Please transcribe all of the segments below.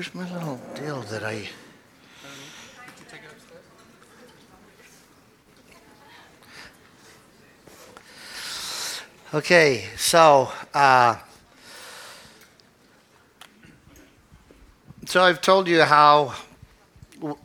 Where's my little deal that I? Okay, so uh, so I've told you how w-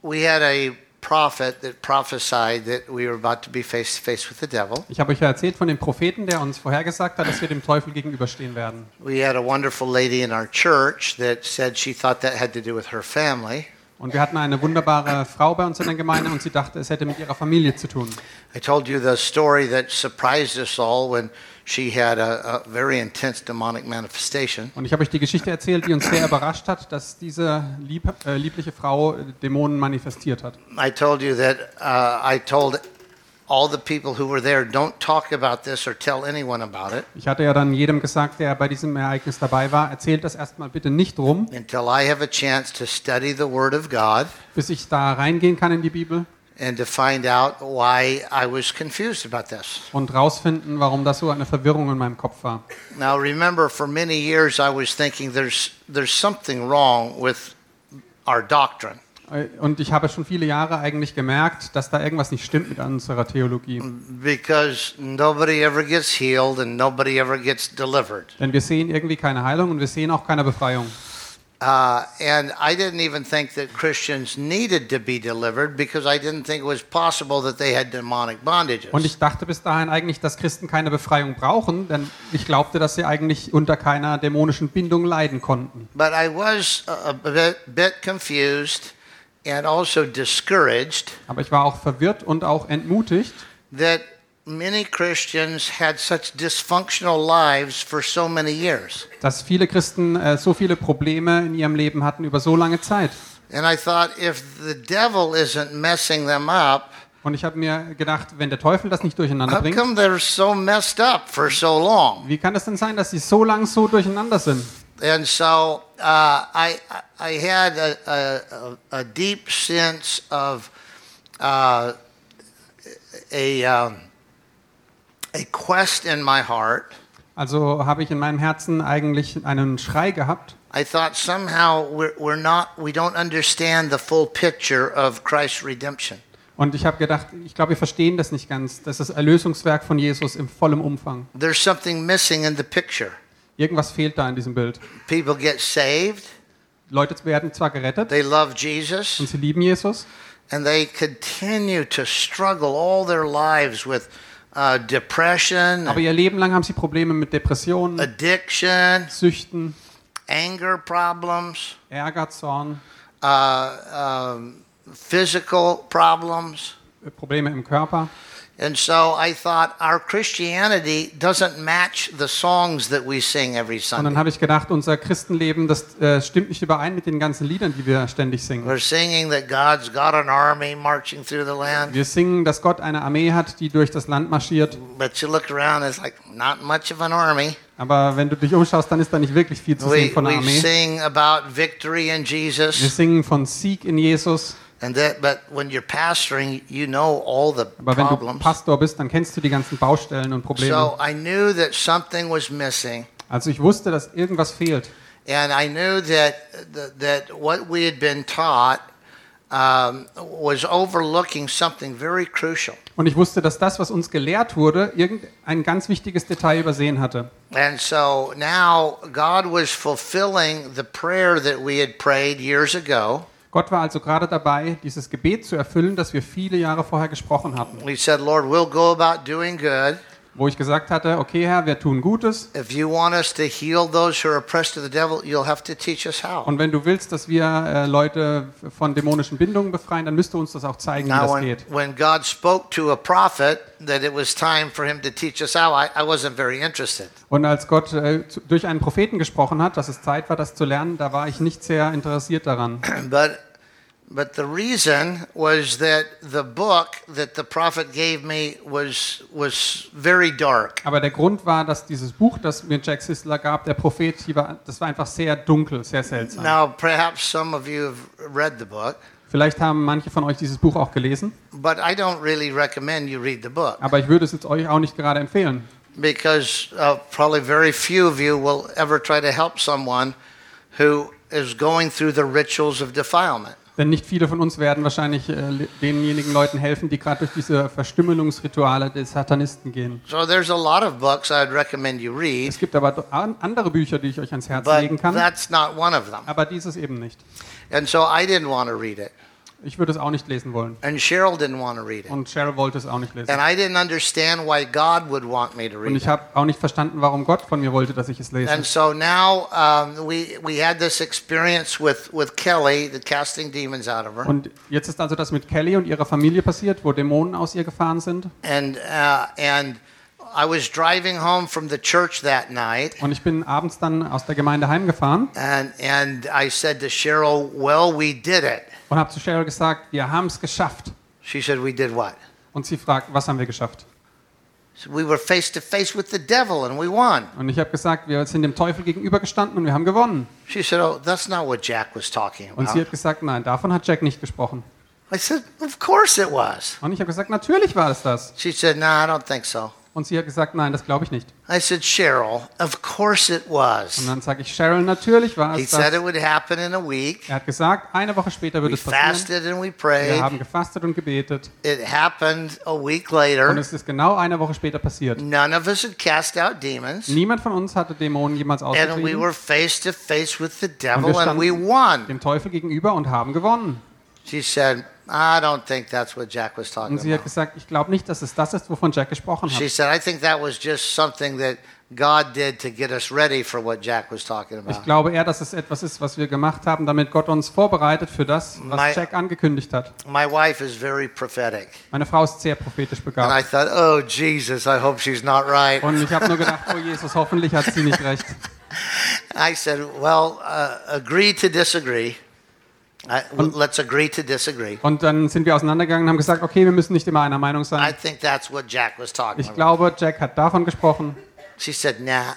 we had a prophet that prophesied that we were about to be face to face with the devil. Ich habe euch ja erzählt von dem Propheten, der uns vorhergesagt hat, dass wir dem Teufel gegenüberstehen werden. We had a wonderful lady in our church that said she thought that had to do with her family. Und wir hatten eine wunderbare Frau bei uns in der Gemeinde und sie dachte, es hätte mit ihrer Familie zu tun. I told you the story that surprised us all when she had a, a very intense demonic manifestation. Und ich habe euch die Geschichte erzählt, die uns sehr überrascht hat, dass diese lieb, äh, liebliche Frau Dämonen manifestiert hat. I told you that uh, I told all the people who were there, don't talk about this or tell anyone about it Ich hatte ja dann jedem gesagt, der bei diesem Ereignis dabei war, erzählt das erstmal bitte nicht rum, until I have a chance to study the Word of God bis ich da reingehen kann in die Bibel and to find out why I was confused about this. und rausfinden, warum das so eine Verwirrung in meinem Kopf war. Now, remember, for many years I was thinking there's, there's something wrong with our doctrine. Äh, Und ich habe schon viele Jahre eigentlich gemerkt, dass da irgendwas nicht stimmt mit unserer Theologie. because nobody ever gets healed and nobody ever gets delivered. Denn wir sehen irgendwie keine Heilung und wir sehen auch keine Befreiung. Uh, and I didn't even think that Christians needed to be delivered because I didn't think it was possible that they had demonic bondages. Und ich dachte bis dahin eigentlich, dass Christen keine Befreiung brauchen, denn ich glaubte, dass sie eigentlich unter keiner dämonischen Bindung leiden konnten. But I was a, a bit, bit confused and also discouraged Aber ich war auch verwirrt und auch entmutigt, that many Christians had such dysfunctional lives for so many years. dass viele Christen äh, so viele Probleme in ihrem Leben hatten über so lange Zeit. And I thought if the devil isn't messing them up, Und ich habe mir gedacht, wenn der Teufel das nicht durcheinander bringt, come they're so messed up for so long? wie kann es denn sein, dass sie so lang so durcheinander sind? And so uh, I, I had a, a, a deep sense of uh, a, um, a quest in my heart. Also habe ich in meinem Herzen eigentlich einen Schrei gehabt. I thought somehow we're, we're not, we don't understand the full picture of Christ's redemption. Und ich habe gedacht, ich glaube, wir verstehen das nicht ganz. Das ist das Erlösungswerk von Jesus im vollen Umfang. There's something missing in the picture. Irgendwas fehlt da in diesem Bild. People get saved, Leute werden zwar gerettet they love Jesus, und sie lieben Jesus, and they continue to struggle all their lives with uh, depression, aber ihr Leben lang haben sie Probleme mit Depressionen, addiction, Süchten, anger problems, Ärger, Zorn, uh, um, physical problems. äh, Probleme im Körper. And so I thought our Christianity doesn't match the songs that we sing every Und Sunday. dann habe ich gedacht, unser Christenleben, das äh, stimmt nicht überein mit den ganzen Liedern, die wir ständig singen. We're singing that God's got an army marching through the land, Wir singen, dass Gott eine Armee hat, die durch das Land marschiert. but you look around, it's like not much of an army. Aber wenn du dich umschaust, dann ist da nicht wirklich viel zu sehen We, von der we Armee. sing about victory in Wir Jesus, singen von Sieg in Jesus. That. You know Aber wenn du. Pastor bist, dann kennst du die ganzen Baustellen und Probleme. So I knew that something was missing, Also ich wusste, dass irgendwas fehlt. and I knew that that what we had been taught um, was overlooking something very crucial. Und ich wusste, dass das, was uns gelehrt wurde, irgendein ganz wichtiges Detail übersehen hatte. And so now God was fulfilling the prayer that we had prayed years ago. Gott war also gerade dabei, dieses Gebet zu erfüllen, das wir viele Jahre vorher gesprochen hatten. We said, Lord, we'll go about doing good. Wo ich gesagt hatte, okay Herr, wir tun Gutes. If you want us to heal those who are oppressed of the devil, you'll have to teach us how. Und wenn du willst, dass wir äh, Leute von dämonischen Bindungen befreien, dann müsst du uns das auch zeigen, wie Now, das when, geht. when God spoke to a prophet that it was time for him to teach us how, I, I wasn't very interested. Und als Gott äh, durch einen Propheten gesprochen hat, dass es Zeit war, das zu lernen, da war ich nicht sehr interessiert daran. But, but the reason was that the book that the prophet gave me was, was very dark. Aber der Grund war, dass dieses Buch, das mir Jack Sisler gab, der Prophet, war, das war einfach sehr dunkel, sehr seltsam. Now, perhaps some of you have read the book. Vielleicht haben manche von euch dieses Buch auch gelesen, But I don't really recommend you read the book aber ich würde es jetzt euch auch nicht gerade empfehlen. because uh, probably very few of you will ever try to help someone who is going through the rituals of defilement. Denn nicht viele von uns werden wahrscheinlich äh, denjenigen Leuten helfen, die gerade durch diese Verstümmelungsrituale des Satanisten gehen. So there's a lot of books I'd recommend you read, Es gibt aber andere Bücher, die ich euch ans Herz legen kann, that's not one of them. aber dieses eben nicht. And so I didn't want to read it, Ich würde es auch nicht lesen wollen. and Cheryl didn't want to read it. Und Cheryl wollte es auch nicht lesen. And I didn't understand why God would want me to Und read ich it. habe auch nicht verstanden, warum Gott von mir wollte, dass ich es lese. And so now um, we we had this experience with with Kelly, the casting demons out of her, Und jetzt ist also das mit Kelly und ihrer Familie passiert, wo Dämonen aus ihr gefahren sind. and uh, and I was driving home from the church that night, Und ich bin abends dann aus der Gemeinde heimgefahren and and I said to Cheryl, "Well, we did it." Und habe zu Cheryl gesagt, wir haben es geschafft. She said, "We did what?" Und sie fragt, was haben wir geschafft? So we were face to face with the devil, and we won. Und ich habe gesagt, wir sind dem Teufel gegenübergestanden und wir haben gewonnen. She said, "Oh, that's not what Jack was talking Und sie about." hat gesagt, nein, davon hat Jack nicht gesprochen. I said, "Of course it was." Und ich habe gesagt, natürlich war es das. She said, "No, I don't think so." Und sie hat gesagt, nein, das glaube ich nicht. I said, "Cheryl, of course it Und was." dann sage ich, Cheryl, natürlich war He es said it das. would happen in a week. Er hat gesagt, eine Woche später We würde es passieren. fasted and we Wir prayed. haben gefastet und gebetet. It happened a week Und later. es ist genau eine Woche später passiert. None of us had cast out demons. Niemand von uns hatte Dämonen jemals And we ausgetrieben. were face to face with the Und devil wir and we standen won. dem Teufel gegenüber und haben gewonnen. She said, I don't think that's what Jack was talking Und sie hat about. gesagt, ich glaube nicht, dass es das ist, wovon Jack gesprochen She hat. said, I think that was just something that God did to get us ready for what Jack was talking Ich about. glaube eher, dass es etwas ist, was wir gemacht haben, damit Gott uns vorbereitet für das, My- was Jack angekündigt hat. My wife is very prophetic. Meine Frau ist sehr prophetisch And I begabt. thought, oh, Jesus, I hope she's not right. Und ich habe nur gedacht, oh Jesus, hoffentlich hat sie nicht recht. I said, well, uh, agree to disagree. I, let's agree to disagree. Und dann sind wir auseinandergegangen und haben gesagt, okay, wir müssen nicht immer einer Meinung I sein. think that's what Jack was talking Ich about. glaube, Jack hat davon gesprochen She said, nah.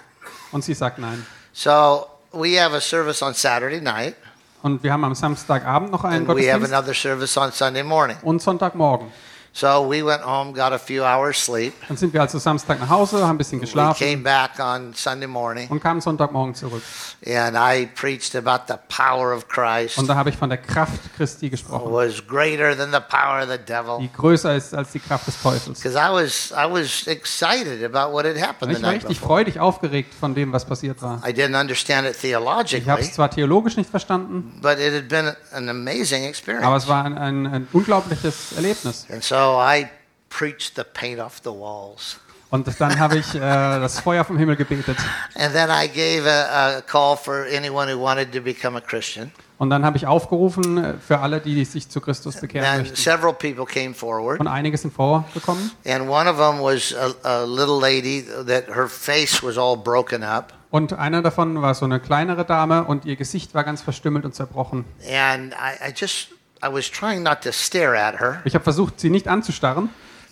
und sie sagt nein. So we have a service on Saturday night, Und wir haben am Samstagabend noch einen and we have Gottesdienst another service on Sunday morning. und Sonntagmorgen. So we went home, got a few hours sleep. Dann sind wir also Samstag nach Hause, haben ein bisschen We geschlafen came back on Sunday morning, und kamen Sonntagmorgen zurück. and I preached about the power of Christ Und da habe ich von der Kraft Christi gesprochen, was greater than the power of the devil. die größer ist als die Kraft des Teufels. Because I was I was excited about what had happened the ich war night richtig freudig aufgeregt von dem, was passiert war. I didn't understand it Ich habe theologically, es zwar theologisch nicht verstanden, but it had been an amazing aber experience. es war ein, ein, ein unglaubliches Erlebnis. And so I preached the paint off the walls. Und dann habe ich äh, das Feuer vom Himmel gebetet. And then I gave a, a call for anyone who wanted to become a Christian. Und dann habe ich aufgerufen äh, für alle, die sich zu Christus bekehren And möchten. several people came forward. Und einige sind vorgekommen. And one of them was a, a little lady that her face was all broken up. Und einer davon war so eine kleinere Dame und ihr Gesicht war ganz verstümmelt und zerbrochen. And I, I just, I was trying not to stare at her, Ich habe versucht, sie nicht anzustarren,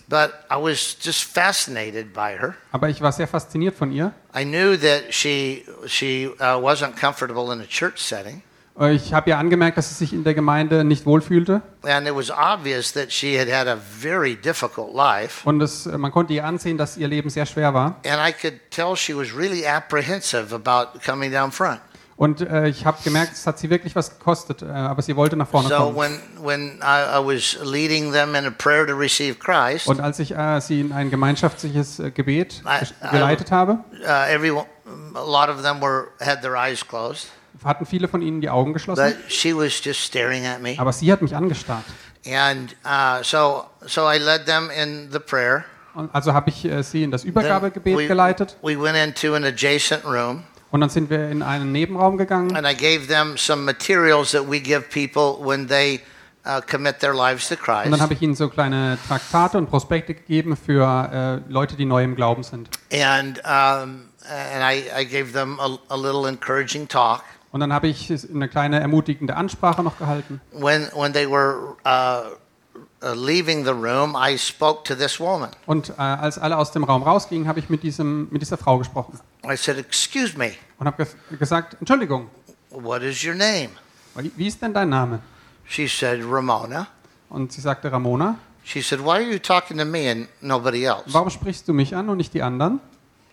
but I was just fascinated by her. aber ich war sehr fasziniert von ihr. I knew that she, she wasn't comfortable in a church setting. Ich habe ihr angemerkt, dass sie sich in der Gemeinde nicht wohlfühlte. And it was obvious that she had had a very difficult life. Und es, äh, man konnte ihr ansehen, dass ihr Leben sehr schwer war. And I could tell she was really apprehensive about coming down front. Und äh, ich habe gemerkt, es hat sie wirklich was gekostet, äh, aber sie wollte nach vorne So kommen. when, when I, I was leading them in a prayer to receive Christ, Und als ich äh, sie in ein gemeinschaftliches äh, Gebet I- ges- I- geleitet habe, uh, everyone, a lot of them were had their eyes closed, hatten viele von ihnen die Augen geschlossen, but she was just staring at me. aber sie hat mich angestarrt. And uh, so, so I led them in the prayer. Und also habe ich äh, sie in das Übergabegebet geleitet we went into an adjacent room, und dann sind wir in einen Nebenraum gegangen and I gave them some materials that we give people when they uh, commit their lives to und dann Christ. habe ich ihnen so kleine Traktate und Prospekte gegeben für äh, Leute, die neu im Glauben sind. And um, and I, I gave them a, a little encouraging talk. Und dann habe ich eine kleine ermutigende Ansprache noch gehalten. When when they were uh, leaving the room, I spoke to this woman. Und äh, als alle aus dem Raum rausgingen, habe ich mit, diesem, mit dieser Frau gesprochen I said, "Excuse me, und habe ges gesagt, Entschuldigung, what is your name?" wie wie ist denn dein Name? She said, "Ramona." Und sie sagte, Ramona, She said, "Why are you talking to me and nobody else?" warum sprichst du mich an und nicht die anderen?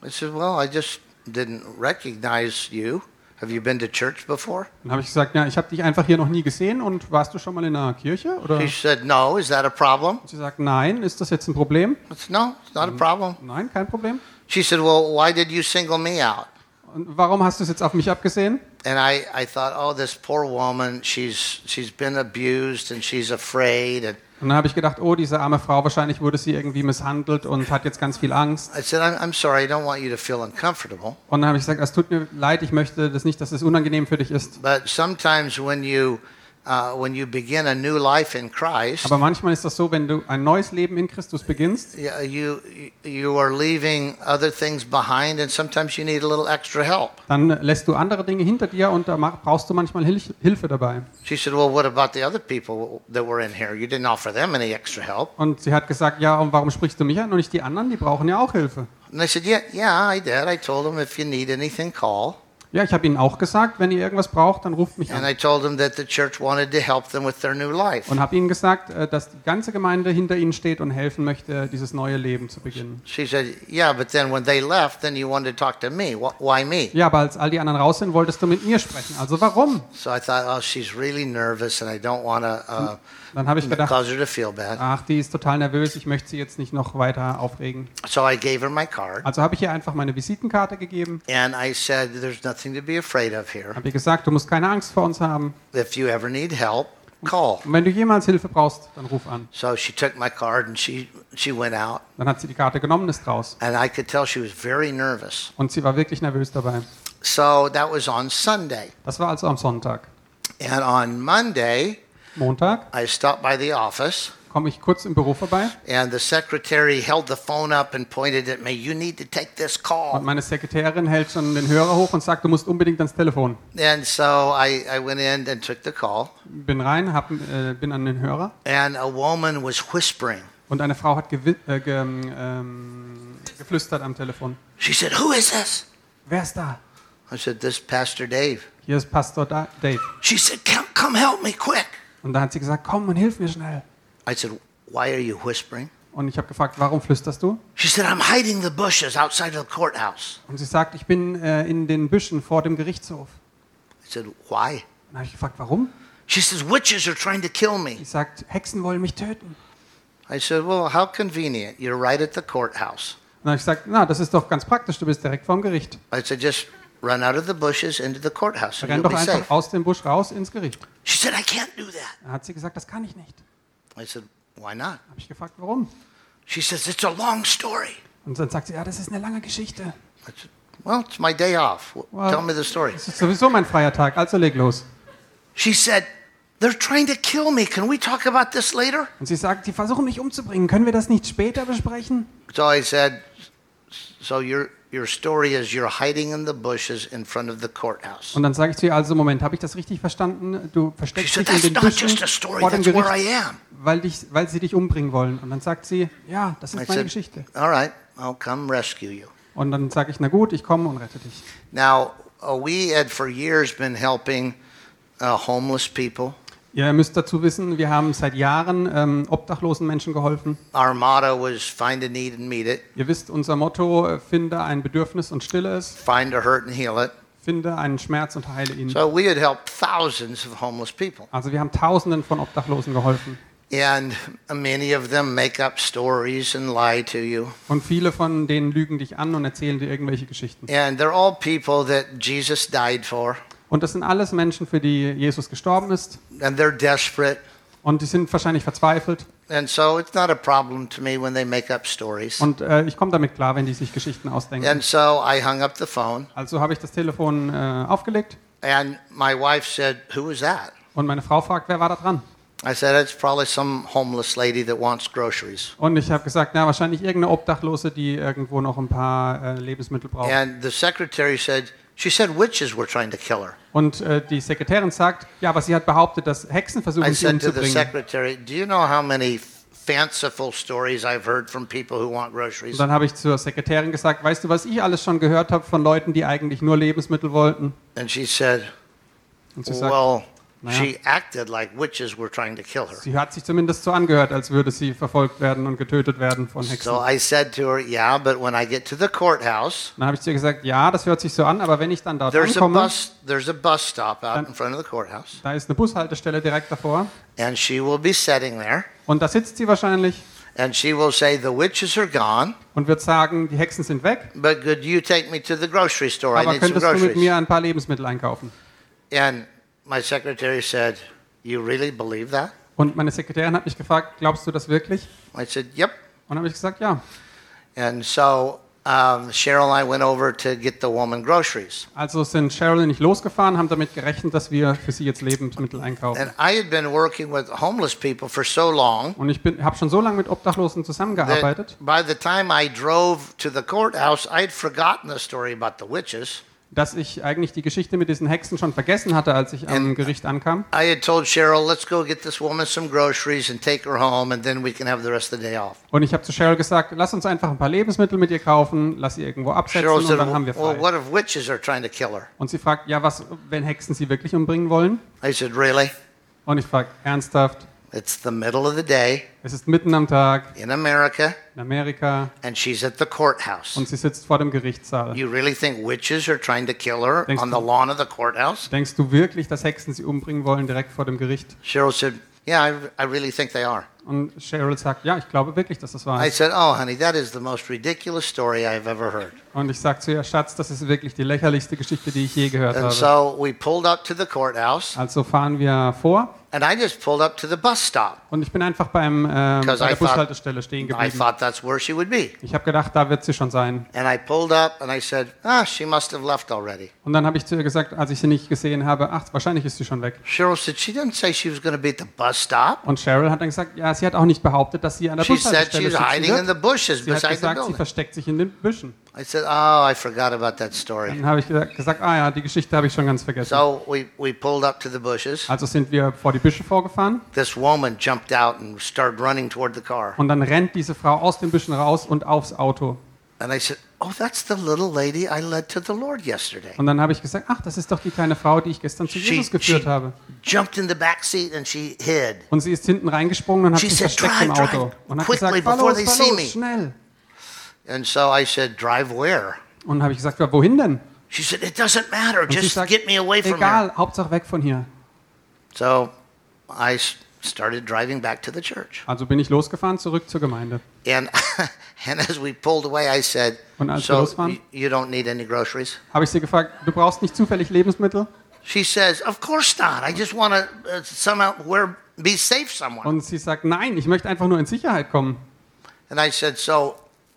I said, "Well, I just didn't recognize you." Have you been to church before? Dann habe ich gesagt, ja, ich habe dich einfach hier noch nie gesehen und warst du schon mal in einer Kirche? Oder She said, No. Is that a problem? sie sagt, nein, ist das jetzt ein Problem? I said, No, it's not a problem. Nein, kein Problem. She said, Well, why did you single me out? Und warum hast du es jetzt auf mich abgesehen? And I, I thought, oh, this poor woman, she's she's been abused and she's afraid. And Und dann habe ich gedacht, oh, diese arme Frau, wahrscheinlich wurde sie irgendwie misshandelt und hat jetzt ganz viel Angst. I said, I'm, I'm sorry, I don't want you to feel uncomfortable. Und dann habe ich gesagt, es tut mir leid, ich möchte das nicht, dass es unangenehm für dich ist. But sometimes when you uh, when you begin a new life in Christ, Aber manchmal ist das so, wenn du ein neues Leben in Christus beginnst, you you are leaving other things behind, and sometimes you need a little extra help. dann lässt du andere Dinge hinter dir und da brauchst du manchmal Hilf Hilfe dabei. She said, Well, what about the other people that were in here? You didn't offer them any extra help. Und sie hat gesagt, ja, und warum sprichst du mich an und nicht die anderen? Die brauchen ja auch Hilfe. And I said, Yeah, yeah, I did. I told them if you need anything, call. Ja, ich habe ihnen auch gesagt, wenn ihr irgendwas braucht, dann ruft mich an. I told them that the church wanted to help them with their new life. Und habe ihnen gesagt, äh, dass die ganze Gemeinde hinter ihnen steht und helfen möchte, dieses neue Leben zu beginnen. She said, Yeah, but then when they left, then you wanted to talk to me. Wh- Why me? Ja, aber als all die anderen raus sind, wolltest du mit mir sprechen. Also warum? So I thought, Oh, she's really nervous, and I don't want to uh, Dann habe ich gedacht, ach, die ist total nervös, ich möchte sie jetzt nicht noch weiter aufregen. So I gave her my card, Also habe ich ihr einfach meine Visitenkarte gegeben, and I said, There's nothing to be afraid of here. habe ihr gesagt, du musst keine Angst vor uns haben. If you ever need help, call. Und wenn du jemals Hilfe brauchst, dann ruf an. So she took my card and she, she went out, Dann hat sie die Karte genommen, ist raus. and I could tell she was very nervous. Und sie war wirklich nervös dabei. So that was on Sunday. Das war also am Sonntag. And on Monday, Montag I stopped by the office, komme ich kurz im Büro vorbei and the secretary held the phone up and pointed at me. You need to take this und call. meine Sekretärin hält schon den Hörer hoch und sagt, du musst unbedingt ans Telefon. And so I, I went in and took the call, Bin rein, hab, äh, bin an den Hörer and a woman was whispering. und eine Frau hat gewi- äh, ge ähm, geflüstert am Telefon. She said, Who is this? Wer ist da? I said, This is Pastor Dave. Hier ist Pastor da Dave. She said, come, come help me quick. Und da hat sie gesagt, komm und hilf mir schnell. I said, Why are you whispering? Und ich habe gefragt, warum flüsterst du? She said, I'm hiding the bushes outside of the courthouse. Und sie sagt, ich bin äh, in den Büschen vor dem Gerichtshof. I said, Why? Dann habe ich gefragt, warum? She says, Witches are trying to kill me. Sie sagt, Hexen wollen mich töten. I said, Well, how convenient. You're right at the courthouse. Und dann habe ich gesagt, na, das ist doch ganz praktisch, du bist direkt vorm Gericht. I said, Just run out of the bushes into the courthouse and Renn doch einfach safe. aus dem Busch raus ins Gericht. She said, I can't do that. Dann hat sie gesagt, das kann ich nicht. I said, Why not? Habe ich gefragt, warum? She says, It's a long story. Und dann sagt sie, ja, das ist eine lange Geschichte. I said, Well, it's my day off. Well- Tell me the story. Das ist sowieso mein freier Tag, also leg los. She said, They're trying to kill me. Can we talk about this later? Und sie sagt, die versuchen mich umzubringen. Können wir das nicht später besprechen? So I said, So your, your story is you're hiding in the bushes in front of the courthouse. Und dann sage ich zu ihr, also Moment, habe ich das richtig verstanden? Du She versteckst said, dich in That's den not Büschen just a story, vor dem that's where Gericht, I am. weil, dich, weil sie dich umbringen wollen. Und dann sagt sie, ja, das I ist meine said, Geschichte. All right, I'll come rescue you. Und dann sage ich, na gut, ich komme und rette dich. Now, uh, we had for years been helping uh, homeless people. Ihr müsst dazu wissen, wir haben seit Jahren ähm, obdachlosen Menschen geholfen. Our motto was find a need and meet it, Ihr wisst, unser Motto, äh, finde ein Bedürfnis und stille es, find a hurt and heal it. finde einen Schmerz und heile ihn. So we had helped thousands of homeless people. Also wir haben Tausenden von Obdachlosen geholfen. And many of them make up stories and lie to you. Und viele von denen lügen dich an und erzählen dir irgendwelche Geschichten. And they're all people that Jesus died for. Und das sind alles Menschen, für die Jesus gestorben ist. And they're desperate. Und die sind wahrscheinlich verzweifelt. And so it's not a problem to me when they make up stories. Und äh, ich komme damit klar, wenn die sich Geschichten ausdenken. And so I hung up the phone. Also habe ich das Telefon äh, aufgelegt And my wife said, Who was that? und meine Frau fragt, wer war da dran? I said, It's probably some homeless lady that wants groceries. Und ich habe gesagt, na wahrscheinlich irgendeine Obdachlose, die irgendwo noch ein paar äh, Lebensmittel braucht. And the secretary said, She said witches were trying to kill her. Und äh, die Sekretärin sagt, ja, aber sie hat behauptet, dass Hexen I versuchen, sie said to the umzubringen. secretary, Do you know how many fanciful stories I've heard from people who want Und groceries? dann habe ich zur Sekretärin gesagt, weißt du, was ich alles schon gehört habe von Leuten, die eigentlich nur Lebensmittel wollten? And she said, Und sie sagt, Well, Naja. She acted like witches were trying to kill her. Sie hat sich zumindest so angehört, als würde sie verfolgt werden und getötet werden von Hexen. So I said to her, Yeah, but when I get to the courthouse, Dann habe ich zu ihr gesagt, ja, das hört sich so an, aber wenn ich dann dort there's a ankomme, bus there's a bus stop out in front of the courthouse. da ist eine Bushaltestelle direkt davor And she will be sitting there und da sitzt sie wahrscheinlich and she will say, The witches are gone, und wird sagen, die Hexen sind weg, but could you take me to the grocery store? I aber need some könntest du mit groceries. mir ein paar Lebensmittel einkaufen? And my secretary said, You really believe that? Und meine Sekretärin hat mich gefragt, glaubst du das wirklich? I said, Yep. Und habe ich gesagt, ja. And so um, Cheryl and I went over to get the woman groceries. Also sind Cheryl und ich losgefahren, haben damit gerechnet, dass wir für sie jetzt Lebensmittel einkaufen. And I had been working with homeless people for so long Und ich habe schon so lange mit Obdachlosen zusammengearbeitet, by the time I drove to the courthouse, I'd forgotten the story about the witches. Dass ich eigentlich die Geschichte mit diesen Hexen schon vergessen hatte, als ich am Gericht ankam. Und ich habe zu Cheryl gesagt, lass uns einfach ein paar Lebensmittel mit ihr kaufen, lass sie irgendwo absetzen Cheryl und said, dann haben wir frei. Und sie fragt, ja, was, wenn Hexen sie wirklich umbringen wollen? I said, really? Und ich frage, ernsthaft? It's the middle of the day Es ist mitten am Tag in America, in Amerika and she's at the courthouse. und sie sitzt vor dem Gerichtssaal. You really think witches are trying to kill her Denkst on du- the lawn of the courthouse? Denkst du wirklich, dass Hexen sie umbringen wollen direkt vor dem Gericht? Cheryl said, Yeah, I, I really think they are. Und Cheryl sagt, ja, ich glaube wirklich, dass das wahr I ist. said, Oh, honey, that is the most ridiculous story I've ever heard. Und ich sage zu ihr, Schatz, das ist wirklich die lächerlichste Geschichte, die ich je gehört And habe. so we pulled up to the courthouse, Also fahren wir vor and I just pulled up to the bus stop. und ich bin einfach beim, ähm, bei Because I der thought- Bushaltestelle stehen I geblieben. thought that's where she would be. Ich habe gedacht, da wird sie schon sein. And I pulled up and I said, Ah, she must have left already. Und dann habe ich zu ihr gesagt, als ich sie nicht gesehen habe, ach, wahrscheinlich ist sie schon weg. Cheryl said, She didn't say she was going to be at the bus stop. Und Cheryl hat dann gesagt, ja, sie hat auch nicht behauptet, dass sie an der She said Bushaltestelle she was sitzen hiding in bushes Sie hat beside the gesagt, sie building. versteckt sich in den Büschen. I said, Oh, I forgot about that story. Dann habe ich gesagt, gesagt, ah ja, die Geschichte habe ich schon ganz vergessen. So we, we pulled up to the bushes. Also sind wir vor die Büsche vorgefahren This woman jumped out and started running toward the car. und dann rennt diese Frau aus den Büschen raus und aufs Auto. And I said, Oh, that's the little lady I led to the Lord yesterday. Und dann habe ich gesagt, ach, das ist doch die kleine Frau, die ich gestern zu Jesus geführt she habe. jumped in the back seat and she hid. Und sie ist hinten reingesprungen und hat She sich versteckt im "Drive, Auto. Und hat gesagt, see los, me." schnell. And so I said, Drive where? Und habe ich gesagt, wohin denn? She said, It doesn't matter. Sie Just sagt, get me away from here. egal, Hauptsache weg von hier. So I started driving back to the church. Also bin ich losgefahren, zurück zur Gemeinde. And, and as we pulled away, I said, Und als wir So losfahren? you don't need any groceries? Habe ich sie gefragt, du brauchst nicht zufällig Lebensmittel? She says, Of course not. I just want to uh, somehow where, be safe somewhere. Und sie sagt, nein, ich möchte einfach nur in Sicherheit kommen. And I said, So,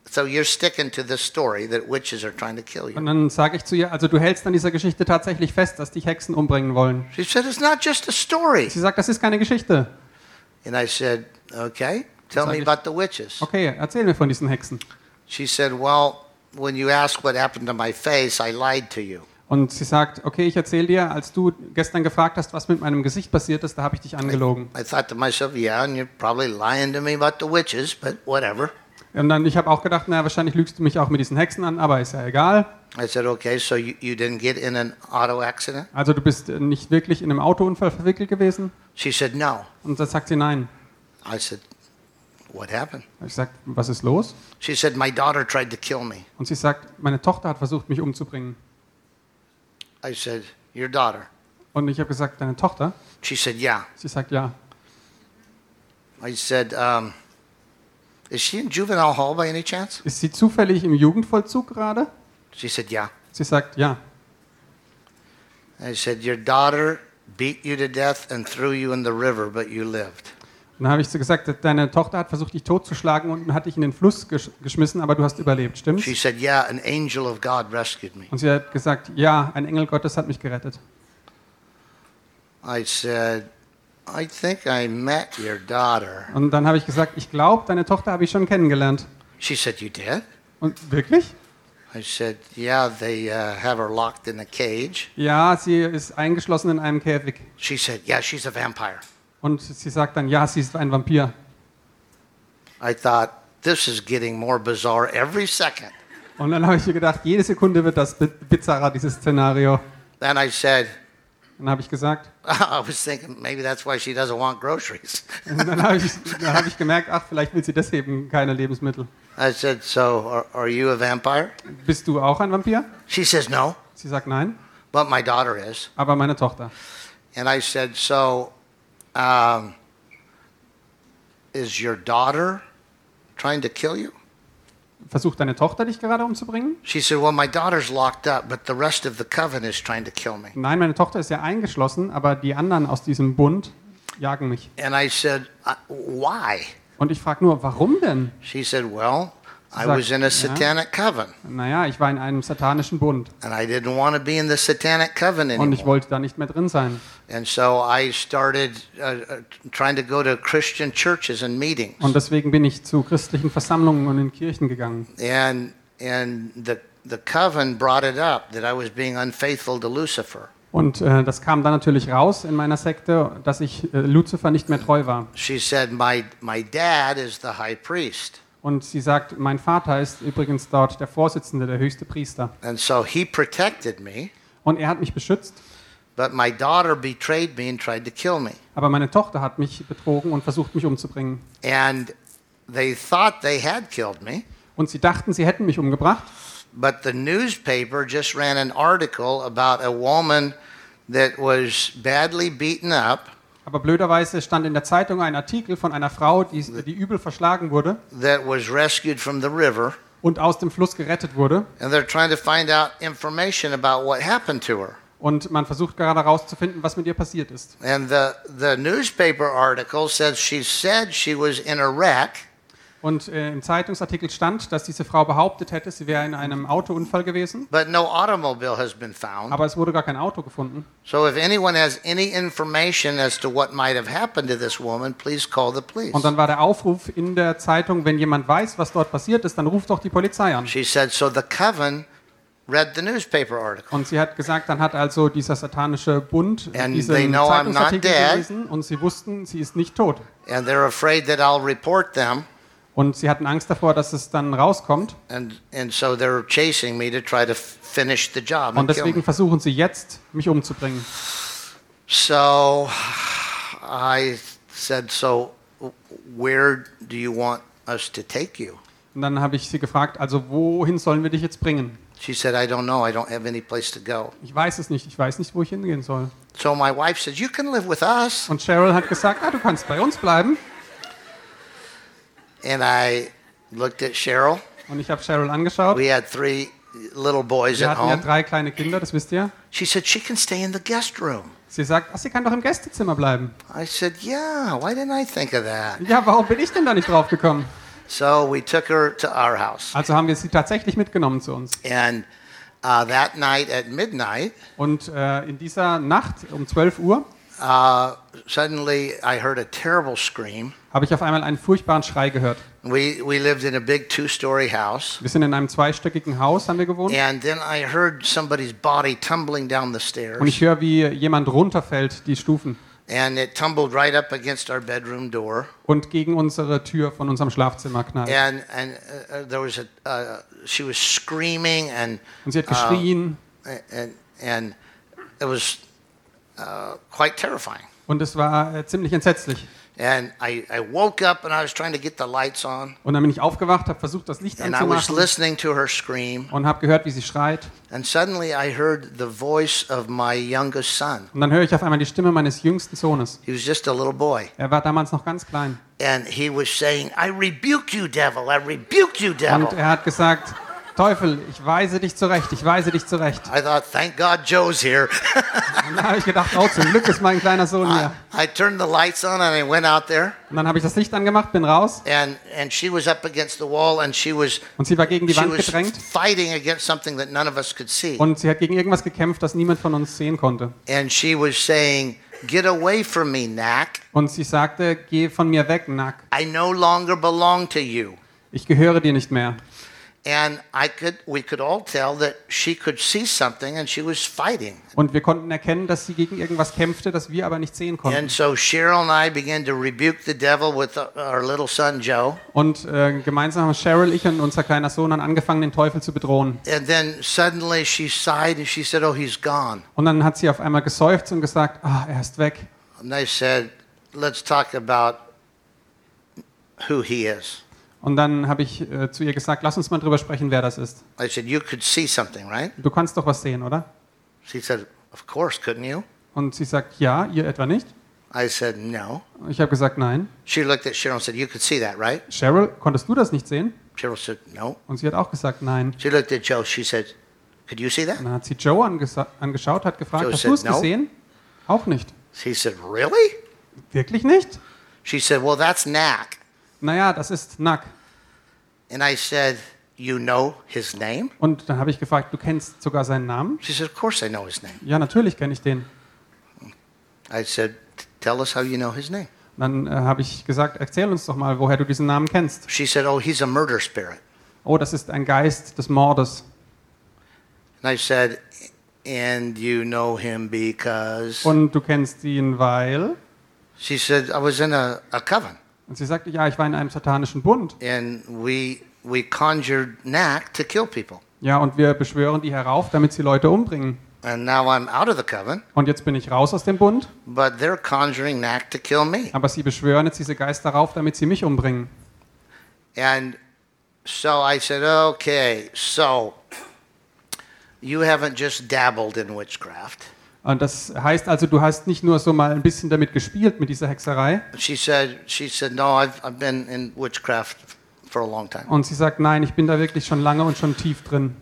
so you're sticking to this story that witches are trying to kill you? Und dann sage ich zu ihr, also du hältst an dieser Geschichte tatsächlich fest, dass dich Hexen umbringen wollen. She said, It's not just a story. Sie sagt, das ist keine Geschichte. And I said, Okay, tell me ich- about the witches. Okay, erzähl mir von diesen Hexen. She said, Well, when you asked what happened to my face, I lied to you. Und sie sagt, okay, ich erzähle dir, als du gestern gefragt hast, was mit meinem Gesicht passiert ist, da habe ich dich angelogen. I thought to myself, Yeah, and you're probably lying to me about the witches, but whatever. Und dann, ich habe auch gedacht, na, wahrscheinlich lügst du mich auch mit diesen Hexen an, aber ist ja egal. I said, Okay, so you, you didn't get in an auto accident? Also du bist äh, nicht wirklich in einem Autounfall verwickelt gewesen? She said, No. Und dann sagt sie nein. I said, What happened? Ich sag, was ist los? She said, My daughter tried to kill me. Und sie sagt, meine Tochter hat versucht, mich umzubringen. I said, Your daughter? Und ich habe gesagt, deine Tochter? She said, Yeah. Sie sagt, ja. I said, um, Is she in juvenile hall by any chance? Ist sie zufällig im Jugendvollzug gerade? She said, Yeah. Sie sagt, ja. I said, Your daughter beat you to death and threw you in the river, but you lived. Und dann habe ich so gesagt, deine Tochter hat versucht, dich totzuschlagen und hat dich in den Fluss gesch geschmissen, aber du hast überlebt, stimmt's? She said, Yeah, an angel of God rescued me. Und sie hat gesagt, ja, ein Engel Gottes hat mich gerettet. I said, I think I met your daughter. Und dann habe ich gesagt, ich glaube, deine Tochter habe ich schon kennengelernt. She said, You did? Und wirklich? I said, Yeah, they uh, have her locked in a cage. Ja, sie ist eingeschlossen in einem Käfig. She said, Yeah, she's a vampire. Und sie sagt dann, ja, sie ist ein Vampir. I thought, This is getting more bizarre every second. Und dann habe ich mir gedacht, jede Sekunde wird das bi- bizarrer, dieses Szenario. Then I said, Dann habe ich gesagt, I was thinking maybe that's why she doesn't want groceries. und dann habe ich, dann habe ich gemerkt, ach, vielleicht will sie deswegen keine Lebensmittel. I said, So are, are you a vampire? Bist du auch ein Vampir? She says, No, Sie sagt nein, but my daughter is. aber meine Tochter. And I said, So um, is your daughter trying to kill you? Versucht deine Tochter dich gerade umzubringen? She said, Well, my daughter's locked up, but the rest of the coven is trying to kill me. Nein, meine Tochter ist ja eingeschlossen, aber die anderen aus diesem Bund jagen mich. And I said, "Uh, Why? Und ich frage nur, warum denn? She said, Well, I was in a satanic coven, Naja, ich war in einem satanischen Bund and I didn't want to be in the satanic coven und ich anymore. wollte da nicht mehr drin sein. And so I started trying to go to Christian churches and meetings. Und deswegen bin ich zu christlichen Versammlungen und in Kirchen gegangen. And and the the coven brought it up that I was being unfaithful to Lucifer. Und äh, das kam dann natürlich raus in meiner Sekte, dass ich äh, Luzifer nicht mehr treu war. She said, "My my dad is the high priest, Und sie sagt, mein Vater ist übrigens dort der Vorsitzende, der höchste Priester. and so he protected me. Und er hat mich beschützt, aber meine Tochter hat mich betrogen und versucht, mich umzubringen. And they thought they had killed me." Und sie dachten, sie hätten mich umgebracht. But the newspaper just ran an article about a woman that was badly beaten up, Aber blöderweise stand in der Zeitung ein Artikel von einer Frau, die, die übel verschlagen wurde that was rescued from the river, und aus dem Fluss gerettet wurde. and they're trying to find out information about what happened to her. Und man versucht gerade herauszufinden, was mit ihr passiert ist. And the, the newspaper article says she said she was in a wreck, Und äh, im Zeitungsartikel stand, dass diese Frau behauptet hätte, sie wäre in einem Autounfall gewesen. but no automobile has been found. Aber es wurde gar kein Auto gefunden. So if anyone has any information as to what might have happened to this woman, please call the police. Und dann war der Aufruf in der Zeitung, wenn jemand weiß, was dort passiert ist, dann ruft doch die Polizei an. She said, so the coven Und sie hat gesagt, dann hat also dieser satanische Bund And diesen Zeitungsartikel gelesen und sie wussten, sie ist nicht tot. And they're afraid that I'll report them. Und sie hatten Angst davor, dass es dann rauskommt. And, and so they're chasing me to try to f- finish the job Und deswegen versuchen sie jetzt, mich umzubringen. So I said, so where do you want us to take you? Und dann habe ich sie gefragt, also wohin sollen wir dich jetzt bringen? She said, I don't know. I don't have any place to go. Ich weiß es nicht, ich weiß nicht, wo ich hingehen soll. So my wife said, you can live with us. Und Cheryl hat gesagt, ah, du kannst bei uns bleiben. And I looked at Cheryl. Und ich habe Cheryl angeschaut. We had three little boys Wir at hatten ja home. drei kleine Kinder, das wisst ihr. She said, she can stay in the guest room. Sie sagt, ach, sie kann doch im Gästezimmer bleiben. I said, yeah, why didn't I think of that? Ja, warum bin ich denn da nicht drauf gekommen? So we took her to our house. Also haben wir sie tatsächlich mitgenommen zu uns. And uh, that night at midnight, Und äh, in dieser Nacht um 12 Uhr uh, suddenly I heard a terrible scream. habe ich auf einmal einen furchtbaren Schrei gehört. We, we lived in a big two story house. Wir sind in einem zweistöckigen Haus, haben wir gewohnt. And then I heard somebody's body tumbling down the Und ich stairs. höre, wie jemand runterfällt, die Stufen. And it tumbled right up against our bedroom door. Und gegen unsere Tür von unserem Schlafzimmer knallt. And, and uh, uh, there was a, uh, she was screaming and, Und sie hat geschrien. and, and it was uh, quite terrifying. Und es war äh, ziemlich entsetzlich. And I, I woke up and I was trying to get the lights on. Und dann bin ich aufgewacht, habe versucht, das Licht And I was anzumachen listening to her scream. und habe gehört, wie sie schreit. And suddenly I heard the voice of my youngest son. Und dann höre ich auf einmal die Stimme meines jüngsten Sohnes. He was just a little boy. Er war damals noch ganz klein. And he was saying, I rebuke you, devil. I rebuke you, devil. Und er hat gesagt, Teufel, ich weise dich zurecht, ich weise dich zurecht. I thought, thank God Joe's here. Und dann habe ich gedacht, oh, zum Glück ist mein kleiner Sohn hier. I turned the lights on and I went out there. Und dann habe ich das Licht angemacht, bin raus And, and she was up against the wall and she was, und sie war gegen die Wand gedrängt fighting against something that none of us could see. und sie hat gegen irgendwas gekämpft, das niemand von uns sehen konnte. And she was saying, Get away from me, Knack. Und sie sagte, geh von mir weg, Nack. I no longer belong to you. Ich gehöre dir nicht mehr. And I could, we could all tell that she could see something and she was fighting. Und wir konnten erkennen, dass sie gegen irgendwas kämpfte, das wir aber nicht sehen konnten. And so Cheryl and I began to rebuke the devil with our little son Joe. Und äh, gemeinsam haben Cheryl, ich und unser kleiner Sohn dann angefangen, den Teufel zu bedrohen. And then suddenly she sighed and she said, Oh, he's gone. Und dann hat sie auf einmal geseufzt und gesagt, ah, er ist weg. And I said, Let's talk about who he is. Und dann habe ich äh, zu ihr gesagt, lass uns mal drüber sprechen, wer das ist. I said, You could see something, right? Du kannst doch was sehen, oder? She said, Of course, couldn't you? Und sie sagt, ja, ihr etwa nicht? I said, No. Ich habe gesagt, nein. She looked at Cheryl and said, You could see that, right? Cheryl, konntest du das nicht sehen? Cheryl said, No. Und sie hat auch gesagt, nein. She looked at Joe. She said, Could you see that? Und dann hat sie Joe angeschaut, hat gefragt, Joe hast du es no. gesehen? Auch nicht. He said, Really? Wirklich nicht? She said, Well, that's Knack. Naja, das ist Nack. And I said, You know his name? Und dann habe ich gefragt, du kennst sogar seinen Namen? She said, Of course I know his name. Ja, natürlich kenne ich den. I said, Tell us how you know his name. Dann äh, habe ich gesagt, erzähl uns doch mal, woher du diesen Namen kennst. She said, Oh, he's a murder spirit. Oh, das ist ein Geist des Mordes. And I said, And you know him because. Und du kennst ihn, weil... She said, I was in a, a coven. Und sie sagte, ja, ich war in einem satanischen Bund. And we, we conjured Knack to kill people. Ja, und wir beschwören die herauf, damit sie Leute umbringen. And now I'm out of the coven, Und jetzt bin ich raus aus dem Bund, but they're conjuring Knack to kill me. aber sie beschwören jetzt diese Geister rauf, damit sie mich umbringen. And so I said, okay, so you haven't just dabbled in witchcraft. Und das heißt also, du hast nicht nur so mal ein bisschen damit gespielt, mit dieser Hexerei. She said, she said, no, I've, I've been in witchcraft for a long time. Und sie sagt, nein, ich bin da wirklich schon lange und schon tief drin.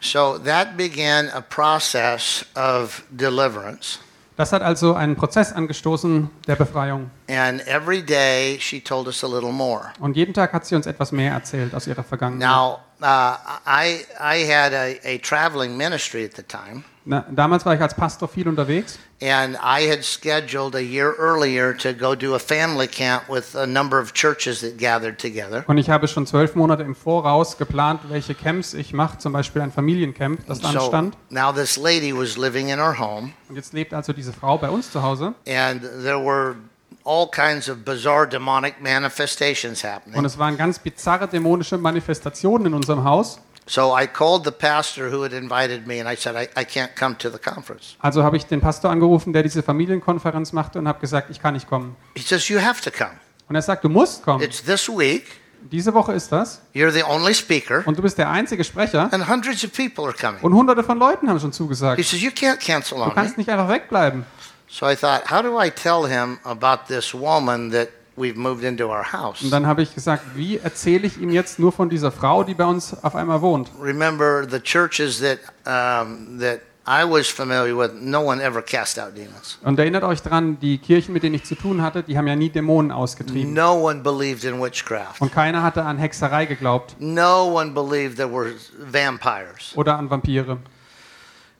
So that began a process of deliverance. Das hat also einen Prozess angestoßen der Befreiung. And every day she told us a little more. Und jeden Tag hat sie uns etwas mehr erzählt aus ihrer Vergangenheit. Now, uh, I, I had a, a traveling ministry at the time. Na, damals war ich als Pastor viel unterwegs And I had scheduled a year earlier to go do a family camp with a number of churches that gathered together. und ich habe schon zwölf Monate im Voraus geplant, welche Camps ich mache, zum Beispiel ein Familiencamp, das So anstand. now this lady was living in her home, Und jetzt lebt also diese Frau bei uns zu Hause and there were all kinds of bizarre demonic manifestations und happening. es waren ganz bizarre dämonische Manifestationen in unserem Haus. So I called the pastor who had invited me, and I said, I, I can't come to the conference. Also habe ich den Pastor angerufen, der diese Familienkonferenz machte und habe gesagt, ich kann nicht kommen. He says, You have to come. Und er sagt, du musst kommen. It's this week. Diese Woche ist das You're the only speaker, und du bist der einzige Sprecher and hundreds of people are coming. und hunderte von Leuten haben schon He zugesagt. says, You can't cancel Du on me. kannst nicht einfach wegbleiben. So I thought, How do I tell him about this woman that Und dann habe ich gesagt, wie erzähle ich ihm jetzt nur von dieser Frau, die bei uns auf einmal wohnt? Remember, the churches that, um, that I was familiar with, no one ever cast out demons. Und erinnert euch dran, die Kirchen, mit denen ich zu tun hatte, die haben ja nie Dämonen ausgetrieben. No one believed in witchcraft. Und keiner hatte an Hexerei geglaubt No one believed there were vampires. oder an Vampire.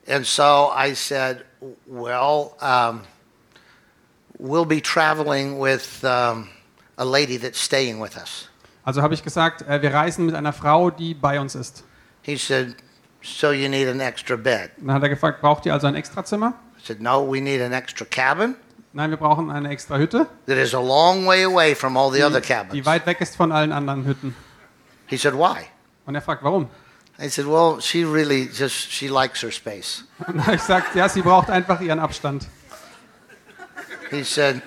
And so I said, well, um, we'll be traveling with um, a lady that's staying with us. Also habe ich gesagt, äh, wir reisen mit einer Frau, die bei uns ist. He said, so you need an extra bed? Dann hat er gefragt, braucht ihr also ein Extrazimmer? I said, no, we need an extra cabin Nein, wir brauchen eine extra Hütte, that is a long way away from all the other die cabins. weit weg ist von allen anderen Hütten. He said, why? Und er fragt, warum? I said, well, she really just, she likes her space. Und ich gesagt, ja, sie braucht einfach ihren Abstand. He said,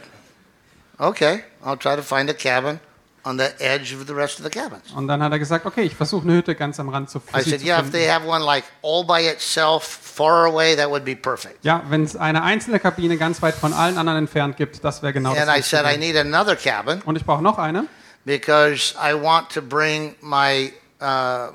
okay, I'll try to find a cabin on the edge of the rest of the cabins. Und dann hat er gesagt, okay, ich versuche eine Hütte ganz am Rand zu, I said, zu yeah, if finden. they have one like all by itself, far away, that would be perfect. Ja, wenn es eine einzelne Kabine ganz weit von allen anderen entfernt gibt, das wäre genau And das I said, I need another cabin Und ich brauche noch eine, because I want to bring my uh,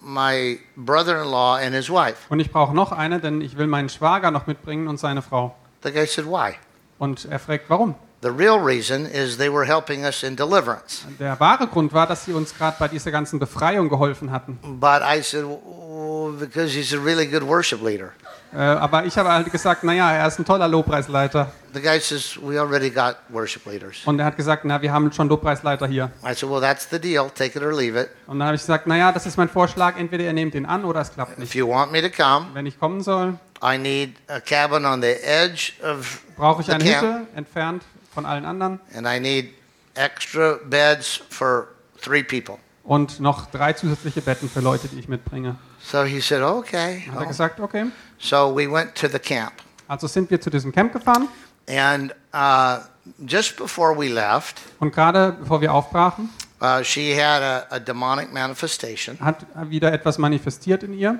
my brother-in-law and his wife. und ich brauche noch eine, denn ich will meinen Schwager noch mitbringen und seine Frau. The guy said, why? Und er fragt, warum? The real reason is they were helping us in deliverance. Der wahre Grund war, dass sie uns gerade bei dieser ganzen Befreiung geholfen hatten. But I said, "W- well, because he's a really good worship leader. Äh, aber ich habe halt gesagt, naja, er ist ein toller Lobpreisleiter. The guy says, we already got worship leaders. Und er hat gesagt, na, wir haben schon Lobpreisleiter hier. I said, well, that's the deal. Take it or leave it. Und dann habe ich gesagt, naja, das ist mein Vorschlag, entweder ihr nehmt ihn an oder es klappt If nicht. you want me to come, Wenn ich kommen soll, I need a cabin on the edge of brauche ich eine Hütte, entfernt von allen anderen and I need extra beds for three people. und noch drei zusätzliche Betten für Leute, die ich mitbringe. So he said, okay. Hat er gesagt, okay. So we went to the camp. Also sind wir zu diesem Camp gefahren And uh, just before we left, und gerade bevor wir aufbrachen, uh, she had a, a demonic manifestation. hat wieder etwas manifestiert in ihr.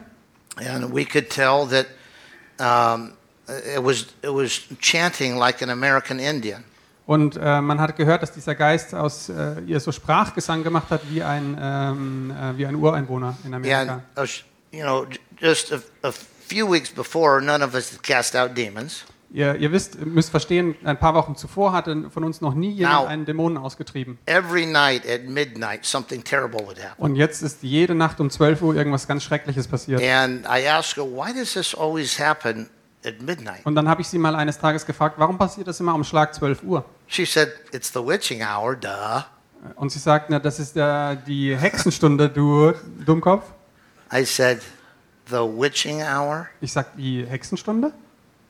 And we could tell that um, it, was, it was chanting like an American Indian. Und äh, man hat gehört, dass dieser Geist aus äh, ihr so Sprachgesang gemacht hat wie ein, ähm, äh, wie ein Ureinwohner in Amerika. And, uh, sh- you know, j- just a, a few weeks before, none of us had cast out demons. Ihr, ihr wisst, müsst verstehen, ein paar Wochen zuvor hatte von uns noch nie jemand Now- einen Dämonen ausgetrieben. Every night at midnight, something terrible would happen. Und jetzt ist jede Nacht um 12 Uhr irgendwas ganz Schreckliches passiert. And I asked her, why does this always happen at midnight? Und dann habe ich sie mal eines Tages gefragt, warum passiert das immer um Schlag 12 Uhr? She said, it's the witching hour, duh. Und sie sagt, na, das ist der, die Hexenstunde, du Dummkopf. I said, the witching hour? Ich sag, die Hexenstunde?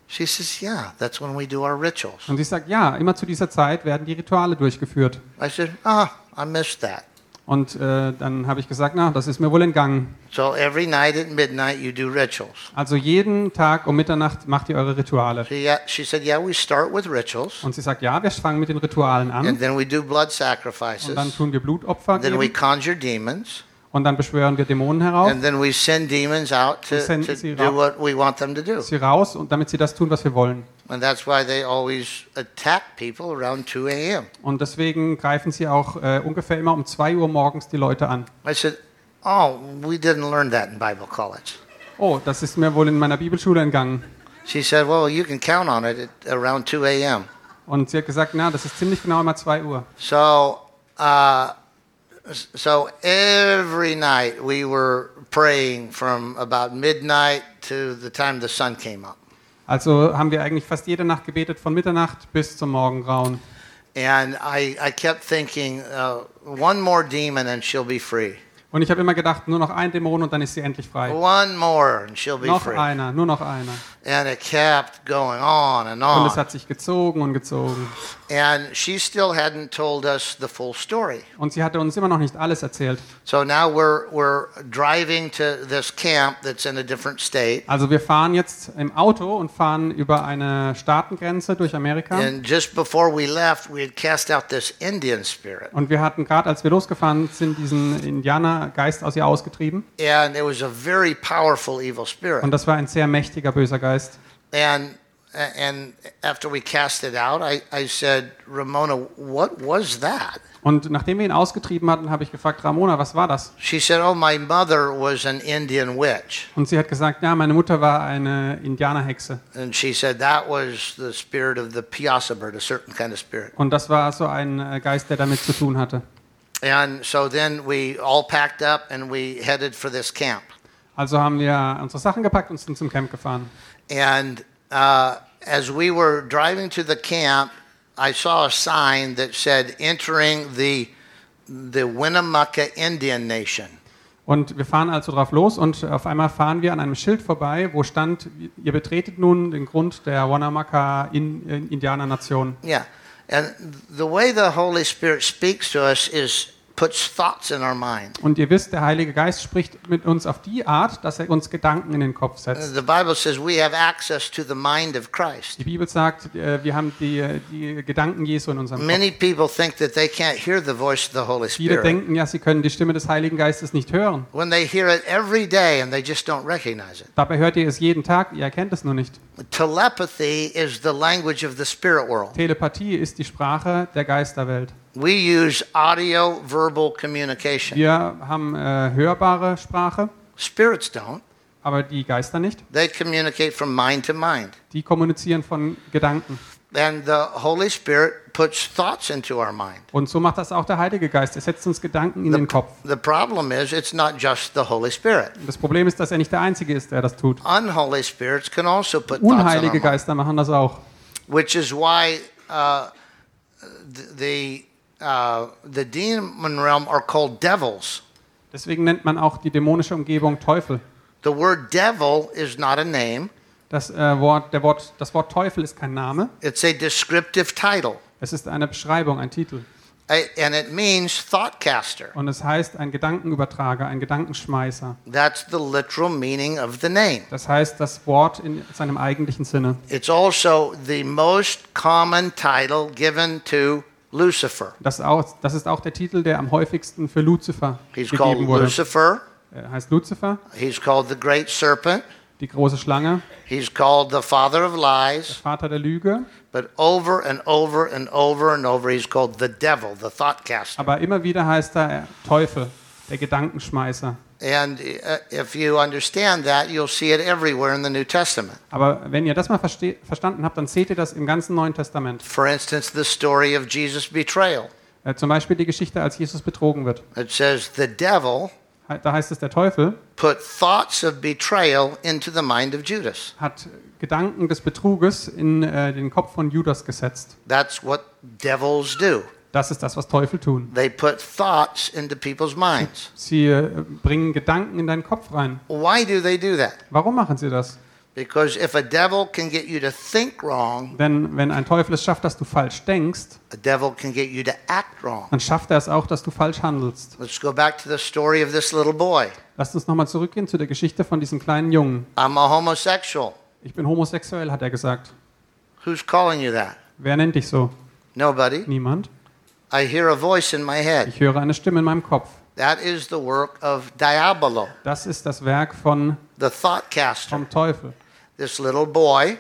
She says, yeah, that's when we do our rituals. Und sie sagt, ja, immer zu dieser Zeit werden die Rituale durchgeführt. I said, ah, I missed that. Und äh, dann habe ich gesagt, na, das ist mir wohl entgangen. So every night at midnight, you do rituals. Also jeden Tag um Mitternacht macht ihr eure Rituale. She, yeah, she said, yeah, we start with rituals, Und sie sagt, ja, wir fangen mit den Ritualen and an. then we do blood Und sacrifices, dann tun wir Blutopfer then we conjure demons, Und dann beschwören wir Dämonen herauf. and then we send demons out to, to do what we want them to do. Sie raus, und damit sie das tun, was wir wollen. And that's why they always attack people around 2 a.m. Und deswegen greifen sie auch äh, ungefähr immer um 2 Uhr morgens die Leute an. I said, oh, we didn't learn that in Bible college. Oh, das ist mir wohl in meiner Bibelschule entgangen. She said, well, you can count on it at around 2 a.m. Und sie hat gesagt, na, das ist ziemlich genau immer 2 Uhr. So, uh, so every night we were praying from about midnight to the time the sun came up. Also haben wir eigentlich fast jede Nacht gebetet, von Mitternacht bis zum Morgengrauen. And I, I kept thinking, uh, one more demon and she'll be free. Und ich habe immer gedacht, nur noch ein Dämon und dann ist sie endlich frei. One more and she'll be Noch free. einer, nur noch einer. And it kept going on and Und es on. hat sich gezogen und gezogen. And she still hadn't told us the full story. Und sie hatte uns immer noch nicht alles erzählt. So now we're, we're driving to this camp that's in a different state. Also wir fahren jetzt im Auto und fahren über eine Staatengrenze durch Amerika. And just before we left, we had cast out this Indian spirit. Und wir hatten gerade, als wir losgefahren sind, diesen Indianergeist aus ihr ausgetrieben. And it was a very powerful evil spirit. Und das war ein sehr mächtiger böser Geist. And and after we cast it out, I, I said, Ramona, what was that? Und nachdem wir ihn ausgetrieben hatten, habe ich gefragt, Ramona, was war das? She said, Oh, my mother was an Indian witch. Und sie hat gesagt, ja, meine Mutter war eine Indianerhexe. And she said that was the spirit of the bird, a certain kind of spirit. Und das war so ein äh, Geist, der damit zu tun hatte. And so then we all packed up and we headed for this camp. Also haben wir unsere Sachen gepackt und sind zum Camp gefahren. And uh, as we were driving to the camp, I saw a sign that said entering the the Winnemucca Indian Nation. Und wir fahren also drauf los und auf einmal fahren wir an einem Schild vorbei, wo stand, ihr betretet nun den Grund der Wanamaka in, in Indianernation. Yeah. And the way the Holy Spirit speaks to us is puts thoughts in our mind. Und ihr wisst, der Heilige Geist spricht mit uns auf die Art, dass er uns Gedanken in den Kopf setzt. The Bible says we have access to the mind of Christ. Die Bibel sagt, äh, wir haben die, die Gedanken Jesu in unserem Kopf. Many people think that they can't hear the voice of the Holy Viele Spirit. denken ja, sie können die Stimme des Heiligen Geistes nicht hören. When they hear it every day and they just don't recognize it. Dabei hört ihr es jeden Tag, ihr erkennt es nur nicht. Telepathy is the language of the spirit world. Telepathie ist die Sprache der Geisterwelt. We use audio verbal communication. Wir haben äh, hörbare Sprache, Spirits don't. aber die Geister nicht. They communicate from mind to mind. Die kommunizieren von Gedanken. And the Holy Spirit puts thoughts into our mind. Und so macht das auch der Heilige Geist. Er setzt uns Gedanken in den Kopf. The problem is, it's not just the Holy Spirit. Das Problem ist, dass er nicht der Einzige ist, der das tut. Unholy spirits can also put thoughts in our Unheilige mind, Geister machen das auch. which is why uh, the uh, the demon realm are called devils. Deswegen nennt man auch die dämonische Umgebung Teufel. The word devil is not a name; Das, äh, Wort, der Wort, das Wort Teufel ist kein Name, it's a descriptive title, es ist eine Beschreibung, ein Titel. And it means thoughtcaster. Und es heißt ein Gedankenübertrager, ein Gedankenschmeißer. That's the literal meaning of the name. Das heißt das Wort in seinem eigentlichen Sinne. It's also the most common title given to Lucifer. Das, auch, das ist auch der Titel, der am häufigsten für Luzifer He's called gegeben wurde. Lucifer. Er heißt Luzifer, He's called the great serpent. die große Schlange, He's called the father of lies. Vater der Lüge. But over and over and over and over, he's called the devil, the thoughtcaster. Aber immer wieder heißt er Teufel, der Gedankenschmeißer. And uh, if you understand that, you'll see it everywhere in the New Testament. Aber wenn ihr das mal verste- verstanden habt, dann seht ihr das im ganzen Neuen Testament. For instance, the story of Jesus' betrayal. Äh, zum Beispiel die Geschichte, als Jesus betrogen wird. It says the devil He- Da heißt es, der Teufel put thoughts of betrayal into the mind of Judas. hat Gedanken des Betruges in äh, den Kopf von Judas gesetzt. That's what devils do. Das ist das, was Teufel tun. They put thoughts into people's minds. Sie äh, bringen Gedanken in deinen Kopf rein. Why do they do that? Warum machen sie das? Because if a devil can get you to think wrong, Denn wenn ein Teufel es schafft, dass du falsch denkst, a devil can get you to act wrong. dann schafft er es auch, dass du falsch handelst. Let's go back to the story of this little boy. Lasst uns nochmal zurückgehen zu der Geschichte von diesem kleinen Jungen. I'm a homosexual. Ich bin homosexuell, hat er gesagt. Who's calling you that? Wer nennt dich so? Nobody. Niemand. I hear a voice in my head. Ich höre eine Stimme in meinem Kopf. That is the work of Diabolo, Das ist das Werk von, the thoughtcaster. vom Teufel. This little boy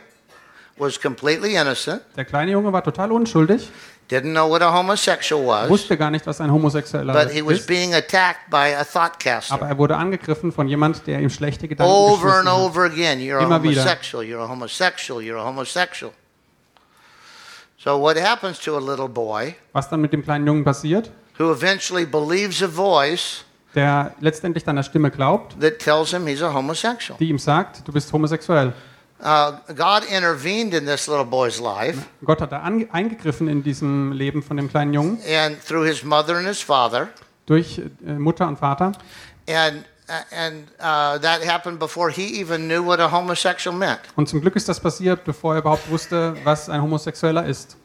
was completely innocent, Der kleine Junge war total unschuldig, didn't know what a homosexual was, wusste gar nicht, was ein Homosexueller but he was ist. being attacked by a Aber thoughtcaster. er wurde angegriffen von jemand, der ihm schlechte Gedanken Over and geschmissen hat. over again, you're a Immer wieder. homosexual, you're a homosexual, you're a homosexual. So what happens to a little boy Was dann mit dem kleinen Jungen passiert, who eventually believes a voice der letztendlich deiner Stimme glaubt, that tells him he's a homosexual? die ihm sagt, du bist homosexuell. Uh, God intervened in this little boy's life, Gott hat da eingegriffen in diesem Leben von dem kleinen Jungen and through his mother and his father, durch äh, Mutter und Vater. and and uh, that happened before he even knew what a homosexual meant. Und zum Glück ist das passiert, bevor er überhaupt wusste, was ein Homosexueller ist.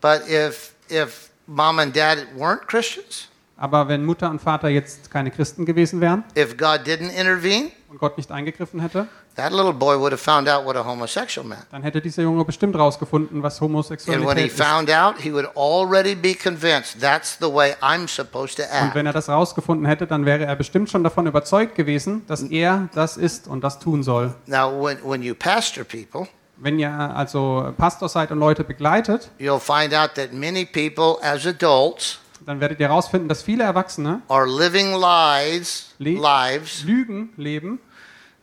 But if if mom and dad weren't Christians, Aber wenn Mutter und Vater jetzt keine Christen gewesen wären if God didn't intervene, und Gott nicht eingegriffen hätte, that little boy would have found out what a homosexual meant. dann hätte dieser Junge bestimmt rausgefunden, was And when he Homosexualität ist. found out, he would already be convinced that's the way I'm supposed to Und act. wenn er das rausgefunden hätte, dann wäre er bestimmt schon davon überzeugt gewesen, dass er das ist und das tun soll. Now, when, when you pastor people, Wenn ihr also Pastor seid und Leute begleitet, you'll find out that many people as adults dann werdet ihr herausfinden, dass viele Erwachsene are living lives, Le- lives Lügen leben,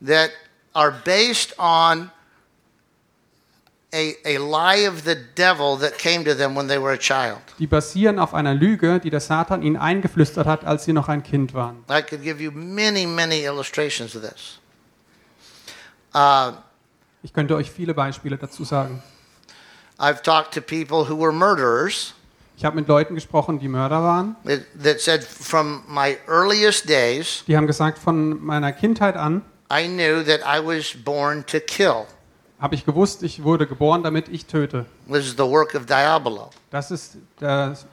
that are based on a, a lie of the devil that came to them when they were a child. die basieren auf einer Lüge, die der Satan ihnen eingeflüstert hat, als sie noch ein Kind waren. I could give you many, many illustrations of this. Uh, Ich könnte euch viele Beispiele dazu sagen. I've talked to people who were murderers Ich habe mit Leuten gesprochen, die Mörder waren. that, said, from my earliest days, Die haben gesagt, von meiner Kindheit an I knew that I was born to kill. habe ich gewusst, ich wurde geboren, damit ich töte. This is the work of Diabolo. Das ist das,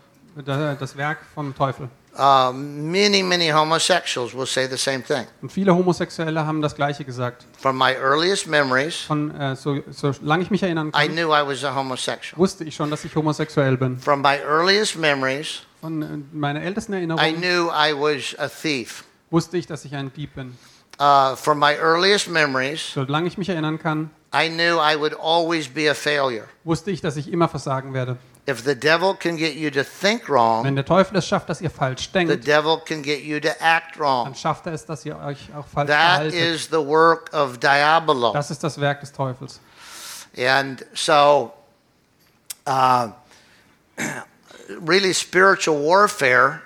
das Werk vom Teufel. Uh, many, many homosexuals will say the same thing. Und viele Homosexuelle haben das Gleiche gesagt. From my earliest memories, Von äh, so, solange ich mich erinnern I kann, knew I was a homosexual. wusste ich schon, dass ich homosexuell bin. From my earliest memories, Von äh, meiner ältesten I Erinnerung knew I was a thief. wusste ich, dass ich ein Dieb bin. Uh, from my earliest memories, Solange ich mich erinnern kann, I knew I would always be a failure. wusste ich, dass ich immer versagen werde. If the devil can get you to think wrong, Wenn der Teufel es schafft, dass ihr falsch denkt, the devil can get you to act wrong. dann schafft er es, dass ihr euch auch falsch That verhaltet. is the work of Diabolo. Das ist das Werk des Teufels. And so uh, really spiritual warfare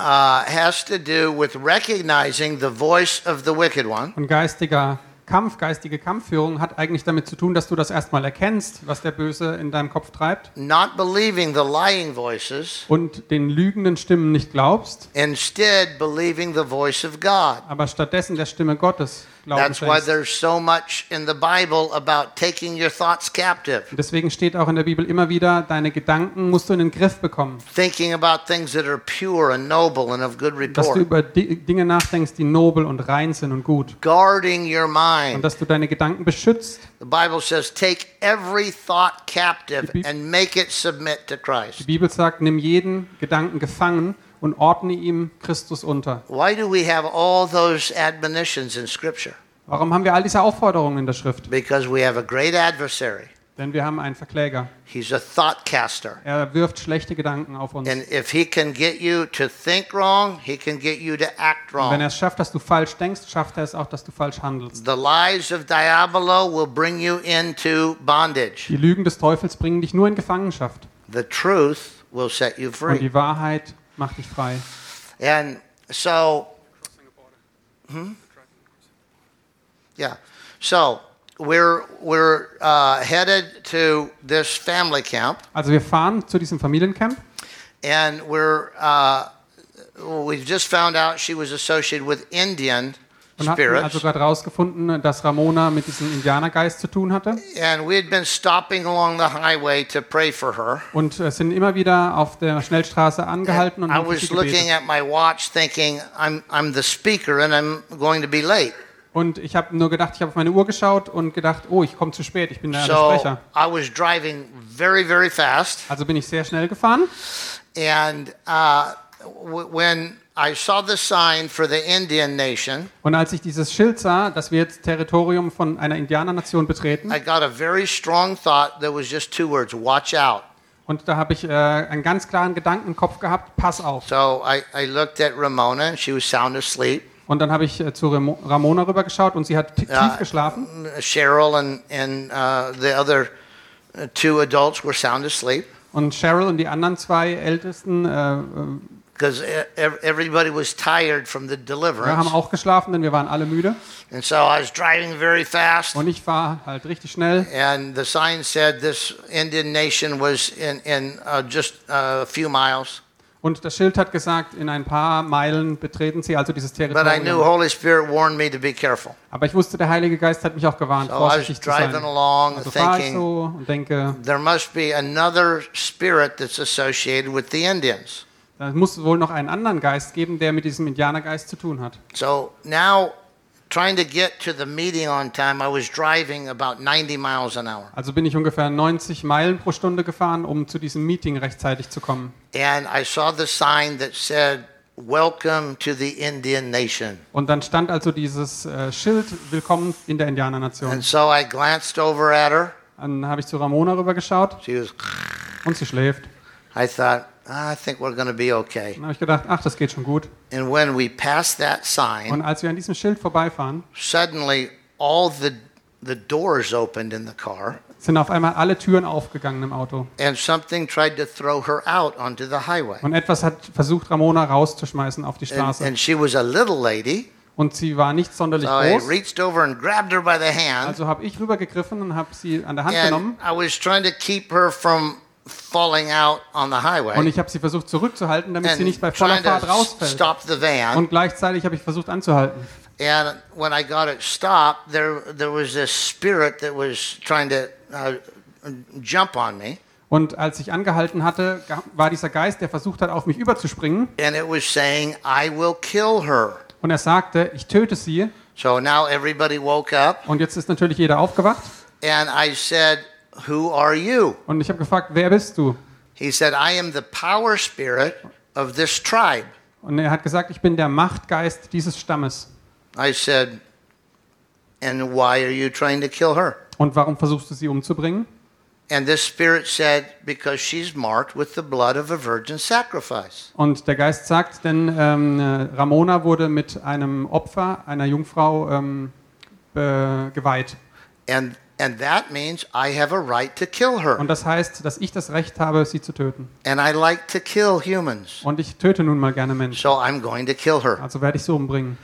uh, has to do with recognizing the voice of the wicked one Und geistiger Kampf, geistige Kampfführung hat eigentlich damit zu tun, dass du das erstmal erkennst, was der Böse in deinem Kopf treibt. Not believing the lying voices, und den lügenden Stimmen nicht glaubst, instead believing the voice of God. aber stattdessen der Stimme Gottes That's why schenkst. there's so much in the Bible about taking your thoughts captive, Und Deswegen steht auch in der Bibel immer wieder, deine Gedanken musst du in den Griff bekommen. thinking about things that are pure and noble and of good Dass du über Di Dinge nachdenkst, die nobel und rein sind und gut. guarding your Und mind. dass du deine Gedanken beschützt. The Bible says, take every thought captive Die and make it submit to Die Christ. Bibel sagt, nimm jeden Gedanken gefangen und ordne ihm Christus unter. Why do we have all those admonitions in Scripture? Warum haben wir all diese Aufforderungen in der Schrift? Because we have a great adversary. Denn wir haben einen Verkläger. He's a thought caster. Er wirft schlechte Gedanken auf uns. And if he can get you to think wrong, he can get you to act Und wenn wrong. er es schafft, dass du falsch denkst, schafft er es auch, dass du falsch handelst. The lies of Diabolo will bring you into bondage. Die Lügen des Teufels bringen dich nur in Gefangenschaft. The truth will set you Und free. die Wahrheit macht dich frei. And so, hmm? yeah. So we're we're uh, headed to this family camp, Also wir fahren zu diesem Familiencamp and we're uh, we've just found out she was associated with Indian und hatten spirits, also gerade rausgefunden, dass Ramona mit diesem Indianergeist zu tun hatte. and we had been stopping along the highway to pray for her. Und äh, sind immer wieder auf der Schnellstraße angehalten und I was looking at my watch, thinking I'm I'm the speaker and I'm going to be late. Und ich habe nur gedacht, ich habe auf meine Uhr geschaut und gedacht, oh, ich komme zu spät, ich bin der So Sprecher. I was driving very very fast. Also bin ich sehr schnell gefahren. And uh, when I saw the sign for the Indian nation, Und als ich dieses Schild sah, dass wir jetzt Territorium von einer Indianernation betreten, I got a very strong thought that was just two words watch out. und da habe ich äh, einen ganz klaren Gedanken im Kopf gehabt, pass auf. So I, I looked at Ramona, and she was sound asleep. Und dann habe ich äh, zu Remo- Ramona rübergeschaut und sie hat tief geschlafen. Cheryl and, and uh, the other uh, two adults were sound asleep Und Cheryl und die anderen zwei Ältesten äh, äh, because everybody was tired from the wir haben auch geschlafen, denn wir waren alle müde. And so I was driving very fast. Und ich war halt richtig schnell. And the sign said this Indian nation was in, in uh, just uh, a few miles. Und das Schild hat gesagt, in ein paar Meilen betreten sie also dieses But I knew Territorium. Holy Spirit warned me to be careful. Aber ich wusste, der Heilige Geist hat mich auch gewarnt, So I was vorsichtig zu sein. driving along Also fahre ich thinking, so und denke, there must be another spirit that's associated with the Indians. Da muss wohl noch einen anderen Geist geben, der mit diesem Indianergeist zu tun hat. So now, trying to get to the meeting on time, I was driving about 90 miles an hour. Also bin ich ungefähr 90 Meilen pro Stunde gefahren, um zu diesem Meeting rechtzeitig zu kommen. And I saw the sign that said, Welcome to the Indian nation. Und dann stand also dieses äh, Schild, Willkommen in der Indianernation. And so I glanced over at her. Dann habe ich zu Ramona rübergeschaut She was, und sie schläft. I thought, "Ah, I think we're going to be okay. Dann habe ich gedacht, ach, das geht schon gut. And when we passed that Und sign, als wir an diesem Schild vorbeifahren, suddenly all the, the doors opened in the car. sind auf einmal alle Türen aufgegangen im Auto. and something tried to throw her out onto the highway. Und etwas hat versucht, Ramona rauszuschmeißen auf die And, Straße. and she was a little lady, Und sie war nicht sonderlich so I groß. reached over and grabbed her by the hand, Also habe ich rübergegriffen und habe sie an der Hand and genommen. I was trying to keep her from falling out on the Und highway ich habe sie versucht zurückzuhalten, damit sie and nicht bei voller Fahrt to rausfällt. stop the van. Und gleichzeitig habe ich versucht anzuhalten. And when I got it stopped, there there was this spirit that was trying to uh, jump on me, Und als ich angehalten hatte, war dieser Geist, der versucht hat, auf mich überzuspringen. and it was saying, "I will kill her." Und er sagte, ich töte sie. So now everybody woke up, Und jetzt ist natürlich jeder aufgewacht. and I said, "Who are you?" Und ich habe gefragt, wer bist du? He said, I am the power spirit of this tribe. Und er hat gesagt, ich bin der Machtgeist dieses Stammes. I said, And why are you trying to kill her? Und warum versuchst du sie umzubringen? And this spirit said, Because she's marked with the blood of a virgin sacrifice. Und der Geist sagt, denn ähm, äh, Ramona wurde mit einem Opfer einer Jungfrau ähm, be- geweiht. And And that means I have a right to kill her. Und das heißt, dass ich das Recht habe, sie zu töten. And I like to kill humans. Und ich töte nun mal gerne Menschen. So I'm going to kill her. Also werde ich sie umbringen.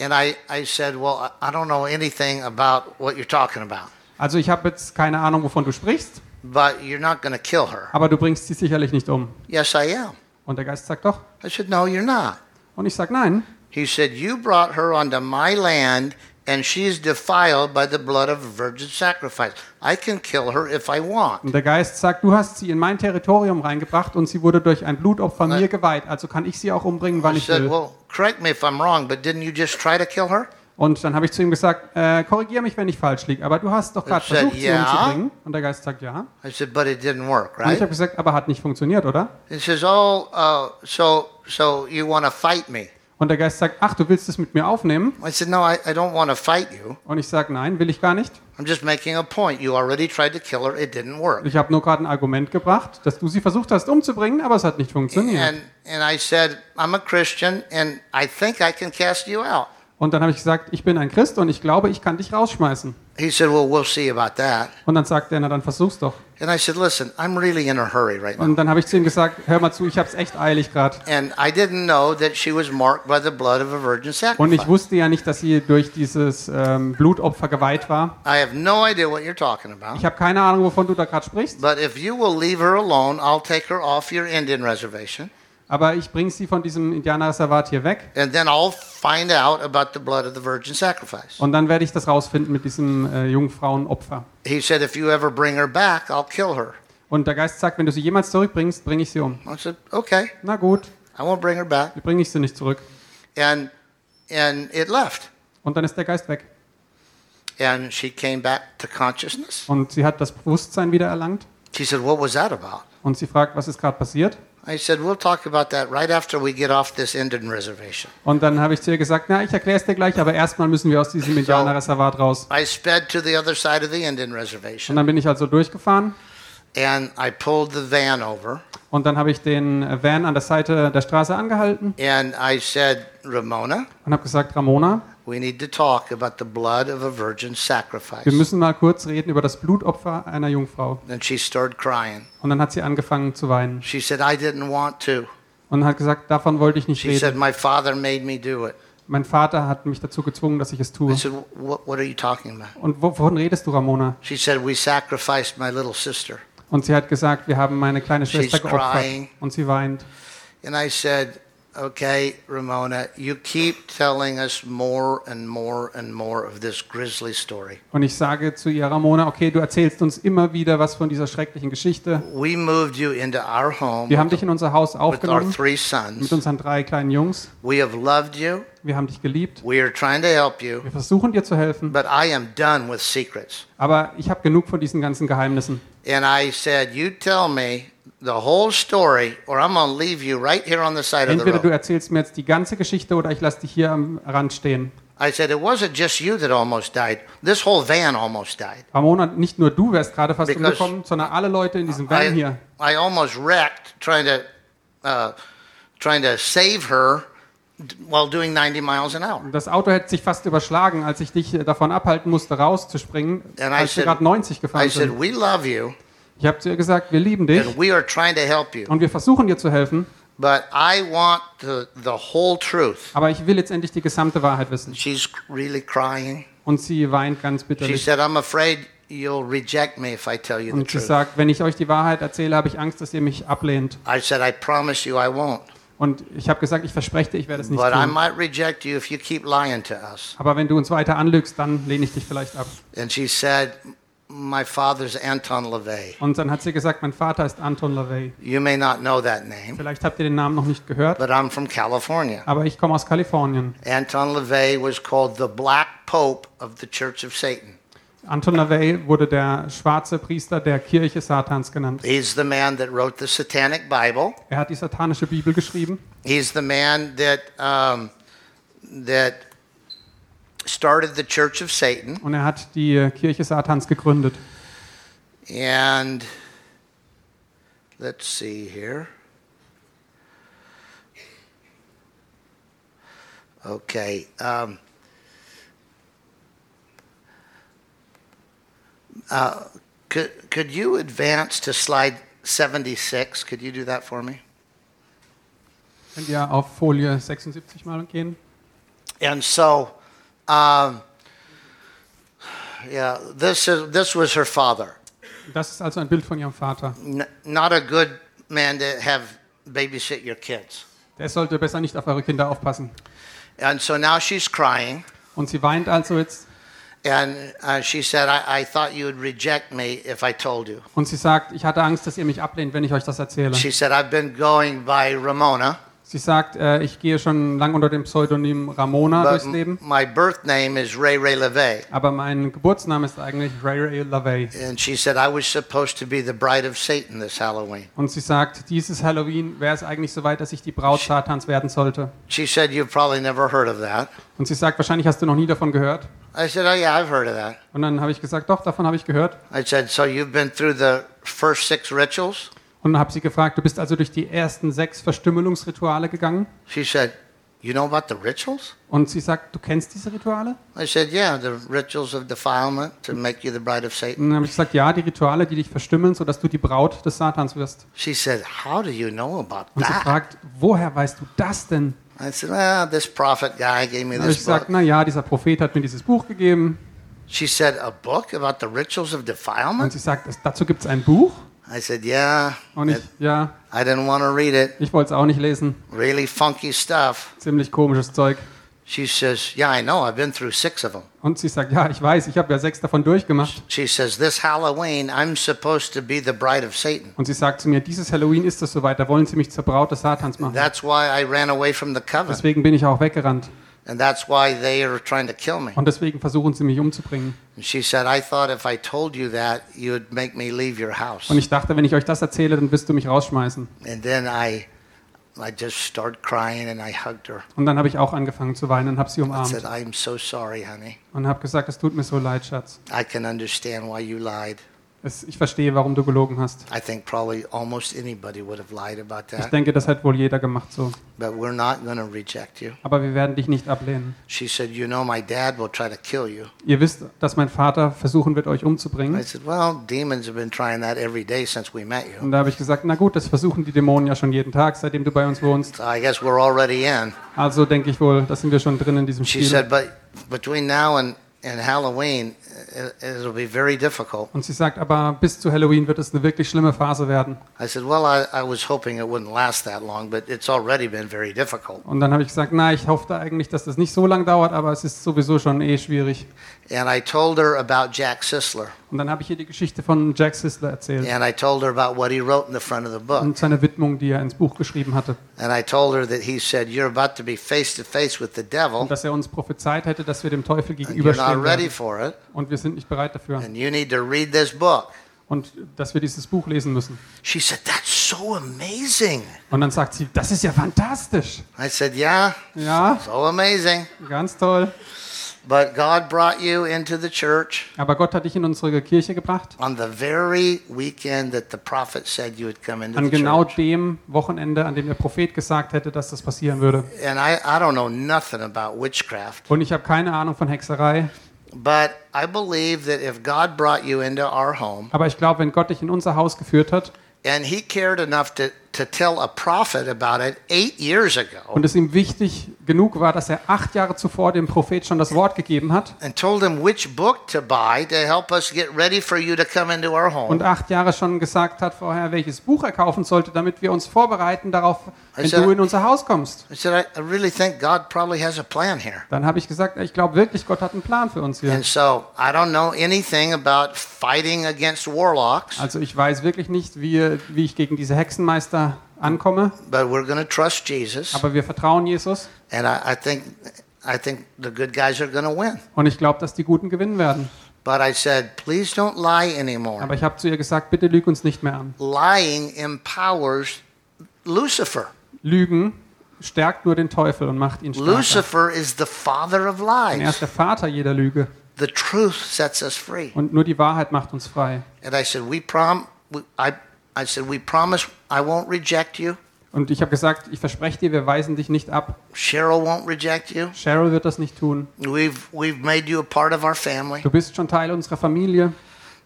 And I, I said, Well, I don't know anything about what you're talking about, Also ich habe jetzt keine Ahnung, wovon du sprichst, but you're not going to kill her. aber du bringst sie sicherlich nicht um. Yes, I am. Und der Geist sagt doch. I said, No, you're not. Und ich sage nein. He said, You brought her onto my land, and she's defiled by the blood of virgin sacrifice. I can kill her if I want. Und der Geist sagt, du hast sie in mein Territorium reingebracht und sie wurde durch ein Blutopfer mir geweiht. Also kann ich sie auch umbringen, wann ich will. Well, correct me if I'm wrong, but didn't you just try to kill her? Und dann habe ich zu ihm gesagt, äh, korrigiere mich, wenn ich falsch liege, aber du hast doch gerade said, versucht, sie "Yeah." umzubringen. Und der Geist sagt, ja. I said, But it didn't work, Und ich right? habe gesagt, aber hat nicht funktioniert, oder? He says, Oh, uh, so so you want to fight me? Und der Geist sagt, ach, du willst es mit mir aufnehmen? I said, No, I, I don't want to fight you. Und ich sage, nein, will ich gar nicht. I'm just making a point. You already tried to kill her. It didn't work. Ich habe nur gerade ein Argument gebracht, dass du sie versucht hast umzubringen, aber es hat nicht funktioniert. And and I said, I'm a Christian, and I think I can cast you out. Und dann habe ich gesagt, ich bin ein Christ und ich glaube, ich kann dich rausschmeißen. He said, Well, we'll see about that. Und dann sagt er, na dann versuch's doch. And I said, Listen, I'm really in a hurry right now. Und dann habe ich zu ihm gesagt, hör mal zu, ich habe es echt eilig gerade. And I didn't know that she was marked by the blood of a virgin Und ich wusste ja nicht, dass sie durch dieses ähm, Blutopfer geweiht war. I have no idea what you're talking about. Ich habe keine Ahnung, wovon du da gerade sprichst. But if you will leave her alone, I'll take her off your Indian reservation, Aber ich bringe sie von diesem Indianerreservat hier weg. and then I'll find out about the blood of the virgin sacrifice. Und dann werde ich das rausfinden mit diesem äh, Jungfrauenopfer. He said, If you ever bring her back, I'll kill her. Und der Geist sagt, wenn du sie jemals zurückbringst, bringe ich sie um. I said, Okay, Na gut, I won't bring her back. bringe ich sie nicht zurück. And and it left. Und dann ist der Geist weg. And she came back to consciousness. Und sie hat das Bewusstsein wieder erlangt. She said, What was that about? Und sie fragt, was ist gerade passiert? Said, We'll right. Und dann habe ich zu ihr gesagt, na, ich erkläre es dir gleich, aber erstmal müssen wir aus diesem Indianerreservat raus. I sped to the other side of the Indian Und dann bin ich also durchgefahren and I pulled the van over und dann habe ich den Van an der Seite der Straße angehalten and I said, Ramona, und habe gesagt, Ramona, we need to talk about the blood of a virgin sacrifice. wir müssen mal kurz reden über das Blutopfer einer Jungfrau. Then she started crying. Und dann hat sie angefangen zu weinen She said, I didn't want to. und hat gesagt, davon wollte ich nicht She said, reden. My father made me do it. Mein Vater hat mich dazu gezwungen, dass ich es I tue. said, what, what are you talking about? Und wovon redest du, Ramona? She said, We sacrificed my little sister. Und sie hat gesagt, wir haben meine kleine Schwester She's geopfert. crying. Und sie weint. And I said, Okay, Ramona, you keep telling us more and more and more of this grisly story. Und ich sage zu ihr, Ramona, okay, du erzählst uns immer wieder was von dieser schrecklichen Geschichte. We moved you into our home Wir haben dich in unser Haus with our aufgenommen three mit sons. unseren drei kleinen Jungs. We have loved you. Wir haben dich geliebt. We are trying to help you. Wir versuchen dir zu helfen. But I am done with secrets. Aber ich habe genug von diesen ganzen Geheimnissen. And I said, You tell me the whole story, or I'm going to leave you right here on the side of the Entweder du road. erzählst mir jetzt die ganze Geschichte oder ich lasse dich hier am Rand stehen. I said, It wasn't just you that almost died. This whole van almost died. Ramona, nicht nur du wärst gerade fast Because umgekommen, sondern alle Leute in diesem Van I, hier. I almost wrecked trying to, uh, trying to save her while doing 90 miles an hour. Das Auto hätte sich fast überschlagen, als ich dich äh, davon abhalten musste, rauszuspringen, And I als wir said- gerade 90 I gefahren said, sind. We love you, Ich habe zu ihr gesagt, wir lieben dich and we are trying to help you. und wir versuchen dir zu helfen, But I want the, the whole truth. aber ich will letztendlich die gesamte Wahrheit wissen. She's really crying. Und sie weint ganz She bitterlich. said, I'm afraid you'll reject me if I tell you the Und sie truth. sagt, wenn ich euch die Wahrheit erzähle, habe ich Angst, dass ihr mich ablehnt. I said, I promise you I won't. Und ich habe gesagt, ich verspreche dir, ich werde es nicht But I tun. might reject you if you keep lying to us. Aber wenn du uns weiter anlügst, dann lehne ich dich vielleicht ab. And she said, My father's Anton LaVey. Und dann hat sie gesagt, mein Vater ist Anton LaVey. You may not know that name, Vielleicht habt ihr den Namen noch nicht gehört, but I'm from California. aber ich komme aus Kalifornien. Anton LaVey was called the Black Pope of the Church of Satan. Anton LaVey wurde der schwarze Priester der Kirche Satans genannt. He's the man that wrote the Satanic Bible. Er hat die satanische Bibel geschrieben. He's the man that um, that started the Church of Satan. Und er hat die Kirche Satans gegründet. And let's see here. Okay. Um, Uh, could, could you advance to slide 76? Could you do that for me? Könnt ihr auf Folie 76 mal gehen? And so, yeah, this is this was her father. Das ist also ein Bild von ihrem Vater. N- not a good man to have babysit your kids. Der sollte besser nicht auf eure Kinder aufpassen. And so now she's crying, Und sie weint also jetzt and uh, she said, I, "I thought you would reject me if I told you." und sie sagt, ich hatte Angst, dass ihr mich ablehnt, wenn ich euch das erzähle. She said, "I've been going by Ramona, Sie sagt, äh, ich gehe schon lang unter dem Pseudonym Ramona but durchs Leben, my birth name is Ray Ray LeVay." aber mein Geburtsname ist eigentlich Ray Ray LaVey. And she said, "I was supposed to be the bride of Satan this Halloween." Und sie sagt, dieses Halloween wäre es eigentlich so weit, dass ich die Braut Satans werden sollte. She said, "You've probably never heard of that." Und sie sagt, wahrscheinlich hast du noch nie davon gehört. I said, "Oh yeah, I've heard of that." Und dann habe ich gesagt, doch, davon habe ich gehört. I said, "So you've been through the first six rituals?" Und dann habe sie gefragt, du bist also durch die ersten sechs Verstümmelungsrituale gegangen? She said, "You know about the rituals?" Und sie sagt, du kennst diese Rituale? I said, "Yeah, the rituals of defilement to make you the bride of Satan." Und dann habe ich gesagt, ja, die Rituale, die dich verstümmeln, sodass du die Braut des Satans wirst. She said, "How do you know about Und sie that?" fragt, woher weißt du das denn? I said, "Well, this prophet guy gave me ich this book." gesagt, na ja, dieser Prophet hat mir dieses Buch gegeben. She said, "A book about the rituals of Und defilement?" sie sagt, dazu gibt es ein Buch. I said, "Yeah." Und ich, ja, I didn't want to read it. ich wollte es auch nicht lesen. Really funky stuff. Ziemlich komisches Zeug. She says, "Yeah, I know. I've been through six of them." Und sie sagt, ja, ich weiß, ich habe ja sechs davon durchgemacht. She says, "This Halloween, I'm supposed to be the bride of Satan." Und sie sagt zu mir, dieses Halloween ist es soweit, da wollen sie mich zur Braut des Satans machen. That's why I ran away from the covenant, Deswegen bin ich auch weggerannt. And that's why they are trying to kill me. Und deswegen versuchen sie mich umzubringen. And she said, "I thought if I told you that, you would make me leave your house." Und ich dachte, wenn ich euch das erzähle, dann wirst du mich rausschmeißen. And then I, I just started crying, and I hugged her. Und dann habe ich auch angefangen zu weinen und habe sie I umarmt. said, "I'm so sorry, honey. Und habe gesagt, es tut mir so leid, Schatz. I can understand why you lied. Es, ich verstehe, warum du gelogen hast. I think probably almost anybody would have lied about Ich that, denke, das hat wohl jeder gemacht so. but we're not going to reject you." Aber wir werden dich nicht ablehnen. She said, "You know, my dad will try to kill you." Ihr wisst, dass mein Vater versuchen wird, euch I umzubringen. said, "Well, demons have been trying that every day since we met you." Und da habe ich gesagt, na gut, das versuchen die Dämonen ja schon jeden Tag, seitdem du bei uns wohnst. So I guess we're already in. Also denke ich wohl, da sind wir schon drin in diesem She Spiel. said, but between now and, and Halloween, it, it'll be very difficult. Und sie sagt, aber bis zu Halloween wird es eine wirklich schlimme Phase werden. Und dann habe ich gesagt, na, ich hoffe eigentlich, dass das nicht so lang dauert, aber es ist sowieso schon eh schwierig. And I told her about Jack Sisler, Und dann habe ich ihr die Geschichte von Jack Sisler erzählt and I told her about what he wrote in the front of the book. und seine Widmung, die er ins Buch geschrieben hatte. And I told her that he said, You're about to be face to face with the devil, Und dass er uns prophezeit hätte, dass wir dem Teufel and you're not gegenüberstehen ready for it, Und wir sind nicht bereit dafür. and you need to read this book. Und dass wir dieses Buch lesen müssen. She said, That's so amazing. Und dann sagt sie, das ist ja fantastisch. I said, Yeah, Ja, so amazing. ganz toll. But God brought you into the church Aber Gott hat dich in unsere Kirche gebracht. on the very weekend that the prophet said you would come into An the genau church. dem Wochenende, an dem der Prophet gesagt hätte, dass das passieren würde. And I, I don't know nothing about witchcraft, Und ich habe keine Ahnung von Hexerei. but I believe that if God brought you into our home Aber ich glaube, wenn Gott dich in unser Haus geführt hat and he cared enough to, to tell a prophet about it eight years ago und es ihm wichtig genug war, dass er acht Jahre zuvor dem Prophet schon das Wort gegeben hat and told him which book to buy to help us get ready for you to come into our home, und acht Jahre schon gesagt hat vorher, welches Buch er kaufen sollte, damit wir uns vorbereiten darauf, wenn du in unser Haus kommst. Dann habe ich gesagt, ich glaube wirklich, Gott hat einen Plan für uns hier. And so I don't know anything about fighting against warlocks, Also ich weiß wirklich nicht, wie, wie ich gegen diese Hexenmeister ankomme, but we're going to trust Jesus. aber wir vertrauen Jesus And I, I think I think the good guys are going to win. und ich glaube, dass die Guten gewinnen werden. But I said, please don't lie anymore. Aber ich habe zu ihr gesagt, bitte lüg uns nicht mehr an. Lying empowers Lucifer. Lügen stärkt nur den Teufel und macht ihn stärker. Lucifer is the father of Und er lies. ist der Vater jeder Lüge. The truth sets us free. Und nur die Wahrheit macht uns frei. And I said, we prom. I I said, we promise I won't reject you. Und ich habe gesagt, ich verspreche dir, wir weisen dich nicht ab. Cheryl won't reject you. Cheryl wird das nicht tun. We've we've made you a part of our family. Du bist schon Teil unserer Familie.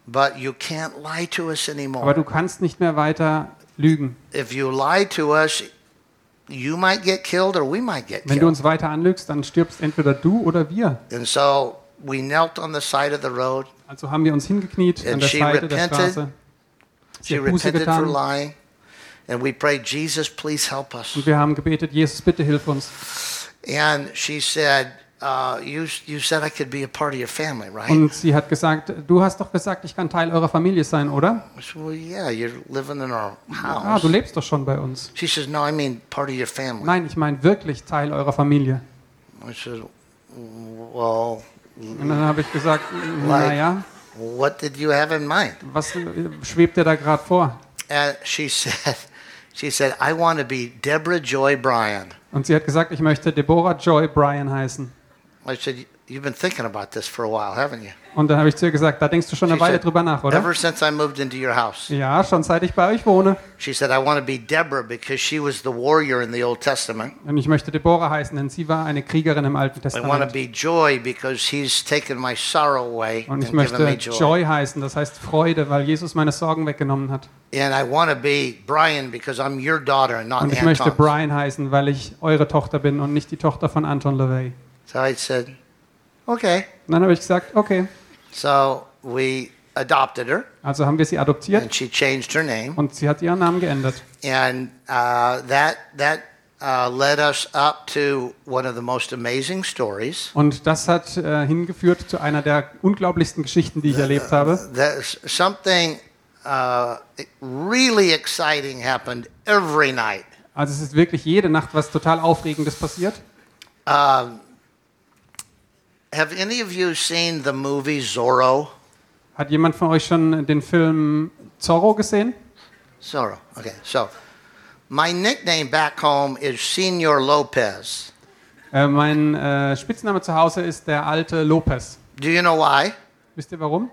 but you can't lie to us Aber anymore. du kannst nicht mehr weiter lügen. If you lie to us, you might get killed or we might get Wenn du killed. uns weiter anlügst, dann stirbst entweder du oder wir. And so we knelt on the side of the road. Also haben wir uns hingekniet an der Seite der repented. She Sie hat Buße repented for getan lying. And we prayed, Jesus, please help us. und wir haben gebetet, Jesus, bitte hilf uns. And she said, uh, you, you said I could be a part of your family, right? Und sie hat gesagt, du hast doch gesagt, ich kann Teil eurer Familie sein, oder? I said, well, yeah, you're living in our Ah, house. du lebst doch schon bei uns. She says, no, I mean part of your family. Nein, ich meine wirklich Teil eurer Familie. I said, well, Und dann habe ich gesagt, naja, what did you have in mind? was äh, schwebt dir da gerade vor? And she said, she said, I want to be Deborah Joy Bryan. Und sie hat gesagt, ich möchte Deborah Joy Bryan heißen. I said, you've been thinking about this for a while, haven't you? Und dann habe ich zu ihr gesagt, da denkst du schon eine She Weile said, drüber nach, oder? Ever since I moved into your house. Ja, schon seit ich bei euch wohne. She said, I want to be Deborah because she was the warrior in the Old Testament. Und ich möchte Deborah heißen, denn sie war eine Kriegerin im Alten I want to Testament. be Joy because he's taken my sorrow away Und ich and given me möchte joy. Joy heißen, das heißt Freude, weil Jesus meine Sorgen weggenommen hat. And I want to be Brian because I'm your daughter and not Und ich möchte Anton's. Brian heißen, weil ich eure Tochter bin und nicht die Tochter von Anton LaVey. So I said, okay. Und dann habe ich gesagt, okay. So we adopted her Also haben wir sie adoptiert and she changed her name. und sie hat ihren Namen geändert. And uh, that, that uh, led us up to one of the most amazing stories. Und das hat äh, hingeführt zu einer der unglaublichsten Geschichten, die ich erlebt habe. There's something uh, really exciting happened every night. Also es ist wirklich jede Nacht was total Aufregendes passiert. Um, have any of you seen the movie Zorro? Hat jemand von euch schon den Film Zorro gesehen? Zorro. Okay. So, my nickname back home is Senor Lopez. Äh, mein äh, Spitzname zu Hause ist der alte Lopez. Do you know why? Wisst ihr warum?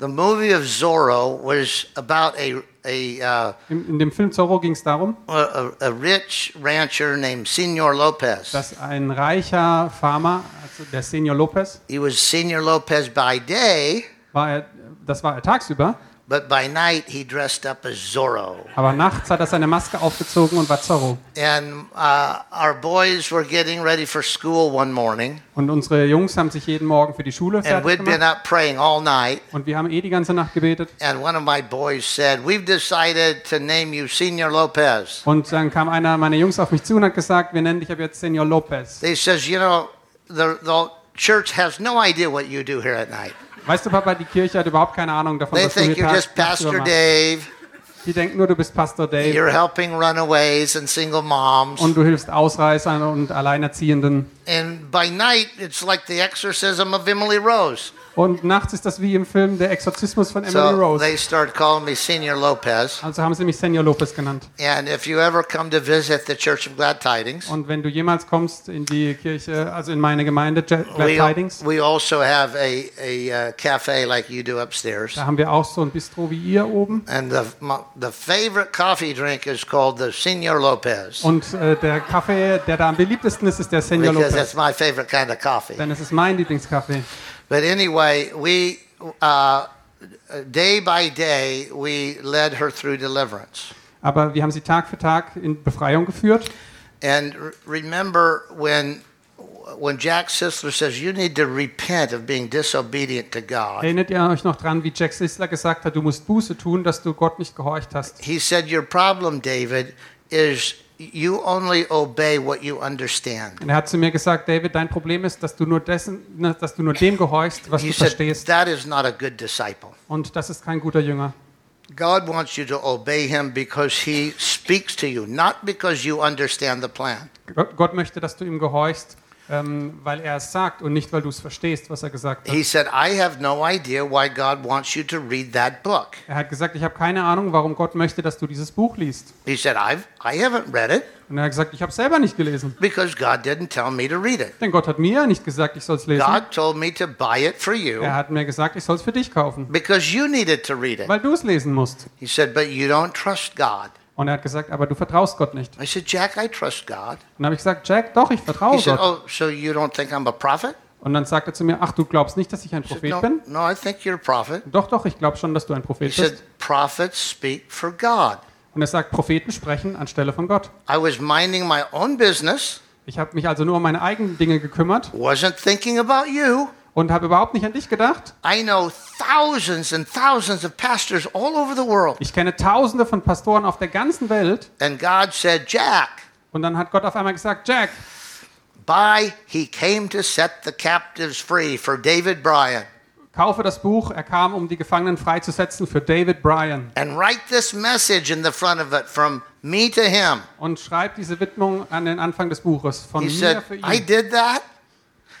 The movie of Zorro was about a a, uh, In, in dem Film Zorro ging es darum, a a rich rancher named Senor Lopez. dass ein reicher Farmer, also der Senior Lopez, He was Senor Lopez by day, war er, das war er tagsüber, but by night he dressed up as Zorro. aber nachts hat er seine Maske aufgezogen und war Zorro. And uh, our boys were getting ready for school one morning, Und unsere Jungs haben sich jeden Morgen für die Schule and fertig we'd been gemacht. up praying all night. Und wir haben eh die ganze Nacht gebetet. And one of my boys said, "We've decided to name you Senor Lopez." Und dann kam einer meiner Jungs auf mich zu und hat gesagt, wir nennen dich ab jetzt Senior Lopez. He says, "You know, the the church has no idea what you do here at night. Weißt du, Papa, die Kirche hat überhaupt keine Ahnung davon, They was du think you're just Pastor. Dave. Die denken nur, du bist Pastor Dave You're helping runaways and single moms." und du hilfst Ausreißern und Alleinerziehenden. And by night, it's like the exorcism of Emily Rose. Und nachts ist das wie im Film Der Exorzismus von Emily So Rose. they started calling me Senior Lopez. Also haben sie mich Senior Lopez genannt. And if you ever come to visit the Church of Glad Tidings, Und wenn du jemals kommst in die Kirche, also in meine Gemeinde, Glad we, Tidings, we also have a, a uh, cafe like you do upstairs. da haben wir auch so ein Bistro wie ihr oben. And the, the favorite coffee drink is called the Senor Lopez. Und äh, der Kaffee, der da am beliebtesten ist, ist der Senior Because Lopez. that's my favorite kind of coffee. Denn es ist mein Lieblingskaffee. But anyway, we, uh, day by day, we led her through deliverance. Aber wir haben sie Tag für Tag in Befreiung geführt. And remember when, when Jack Sisler says you need to repent of being disobedient to God, Erinnert ihr euch noch dran, wie Jack Sisler gesagt hat, du musst Buße tun, dass du Gott nicht gehorcht hast? he said, Your problem, David, is you only obey what you understand. Und er hat zu mir gesagt, David, dein Problem ist, dass du nur dessen, ne, dass du nur dem gehorchst, was He du said, verstehst. That is not a good disciple. Und das ist kein guter Jünger. God wants you to obey him because he speaks to you, not because you understand the plan. Gott möchte, dass du ihm gehorchst, ähm, weil er es sagt und nicht, weil du es verstehst, was er gesagt hat. He said, I have no idea why God wants you to read that book. Er hat gesagt, ich habe keine Ahnung, warum Gott möchte, dass du dieses Buch liest. He said, I've, I haven't read it Und er hat gesagt, ich habe es selber nicht gelesen. because God didn't tell me to read it. Denn Gott hat mir nicht gesagt, ich soll es lesen. God told me to buy it for you Er hat mir gesagt, ich soll es für dich kaufen, because you needed to read it. weil du es lesen musst. He said, but you don't trust God. Und er hat gesagt, aber du vertraust Gott nicht. I said, Jack, I trust God. Und dann habe ich gesagt, Jack, doch, ich vertraue He said, Gott. oh, so you don't think I'm a prophet? Und dann sagt er zu mir, ach, du glaubst nicht, dass ich ein I said, Prophet no, bin? no, I think you're a prophet. Doch, doch, ich glaube schon, dass du ein Prophet He bist. said, prophets speak for God. Und er sagt, Propheten sprechen anstelle von Gott. I was minding my own business, Ich habe mich also nur um meine eigenen Dinge gekümmert wasn't thinking about you. Und habe überhaupt nicht an dich gedacht. I know thousands and thousands of pastors all over the world. Ich kenne tausende von Pastoren auf der ganzen Welt. And God said, Jack, Und dann hat Gott auf einmal gesagt, Jack, buy, he came to set the captives free for David Bryan. kaufe das Buch. Er kam, um die Gefangenen freizusetzen für David Bryan. And write this message in the front of it from me to him. Und schreibt diese Widmung an den Anfang des Buches von He mir said, für I ihn. did that.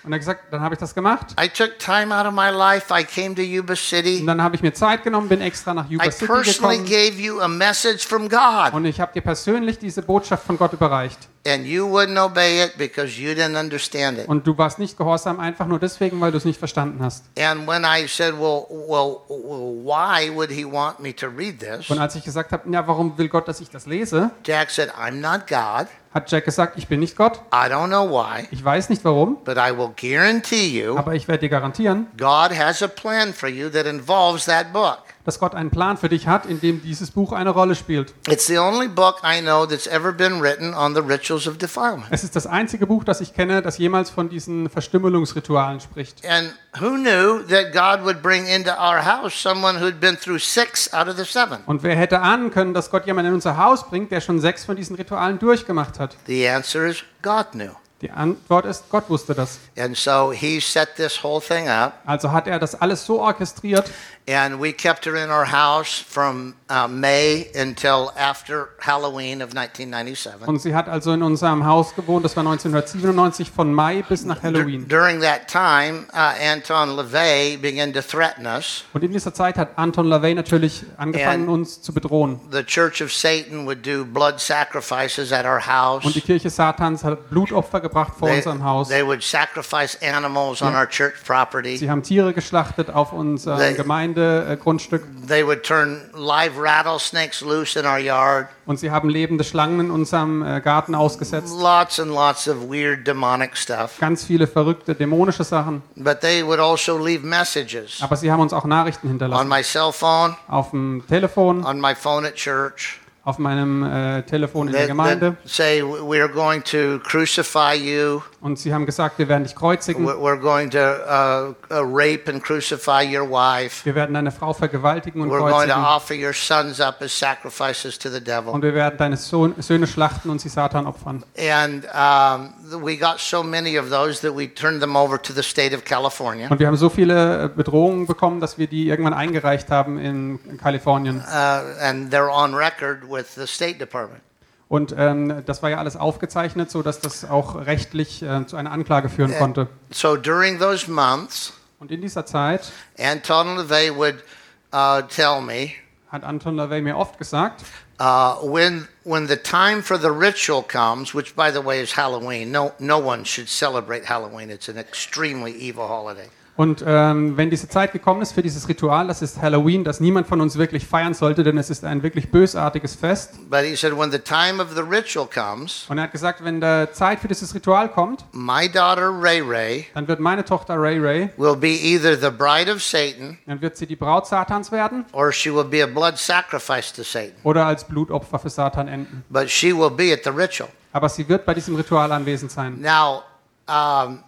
Und er gesagt, dann habe ich das gemacht. I took time out of my life. I came to Yuba Und City. dann habe ich mir Zeit genommen, bin extra nach I Yuba City personally gekommen. gave you a message from God. Und ich habe dir persönlich diese Botschaft von Gott überreicht. And you wouldn't obey it because you didn't understand it. Und du warst nicht gehorsam, einfach nur deswegen, weil du es nicht verstanden hast. And when I said, well, well, well, why would he want me to read this? Und als ich gesagt habe, ja, warum will Gott, dass ich das lese, Jack said, I'm not God. hat Jack gesagt, ich bin nicht Gott. I don't know why, Ich weiß nicht warum, but I will guarantee you aber ich werde dir garantieren, God has a plan for you that involves that book. Dass Gott einen Plan für dich hat, in dem dieses Buch eine Rolle spielt. It's the only book I know that's ever been written on the rituals of defilement. Es ist das einzige Buch, das ich kenne, das jemals von diesen Verstümmelungsritualen spricht. And who knew that God would bring into our house someone who'd been through six out of the seven? Und wer hätte ahnen können, dass Gott jemanden in unser Haus bringt, der schon sechs von diesen Ritualen durchgemacht hat? The answer is God knew. Die Antwort ist, Gott wusste das. And so he set this whole thing up, Also hat er das alles so orchestriert and we kept her in our house from uh, May until after Halloween of 1997. und sie hat also in unserem Haus gewohnt. Das war 1997 von Mai bis nach Halloween. during that time, uh, Anton LaVey began to threaten us. Und in dieser Zeit hat Anton LaVey natürlich angefangen, And- uns zu bedrohen. The Church of Satan would do blood sacrifices at our house. Und die Kirche Satans hat Blutopfer gebracht vor They, unserem Haus. they would sacrifice animals on our church property. Sie haben Tiere geschlachtet auf unserem They- Gemeindegrundstück They would turn live rattlesnakes loose in our yard. und sie haben lebende Schlangen in unserem äh, Garten ausgesetzt. Lots and lots of weird demonic stuff. Ganz viele verrückte, dämonische Sachen. But they would also leave messages Aber sie haben uns auch Nachrichten on hinterlassen. my cell phone, Auf dem Telefon, on my phone at church. Auf meinem äh, Telefon in der Gemeinde. say we are going to crucify you. Und sie haben gesagt, wir werden dich kreuzigen. We're we're going to uh, uh, rape and crucify your wife. Wir werden deine Frau vergewaltigen und We're going to kreuzigen. offer your sons up as sacrifices to the devil. Und wir werden deine Sohn, Söhne schlachten und sie Satan opfern. And um, we got so many of those that we turned them over to the state of California. Und wir haben so viele äh, Bedrohungen bekommen, dass wir die irgendwann eingereicht haben in Kalifornien. Uh, and they're on record with the State Department. Und ähm, das war ja alles aufgezeichnet, so dass das auch rechtlich äh, zu einer Anklage führen konnte. So during those months, Und in dieser Zeit Anton LaVey would uh, tell me hat Anton LaVey mir oft gesagt, uh, when when the time for the ritual comes, which by the way is Halloween. No no one should celebrate Halloween. It's an extremely evil holiday. Und ähm, wenn diese Zeit gekommen ist für dieses Ritual, das ist Halloween, das niemand von uns wirklich feiern sollte, denn es ist ein wirklich bösartiges Fest. But he said when the time of the ritual comes, Und er hat gesagt, wenn die Zeit für dieses Ritual kommt, my daughter Ray Ray dann wird meine Tochter Ray Ray, will be either the bride of Satan dann wird sie die Braut Satans werden or she will be a blood sacrifice to Satan. oder als Blutopfer für Satan enden. But she will be at the ritual. Aber sie wird bei diesem Ritual anwesend sein. Now, um,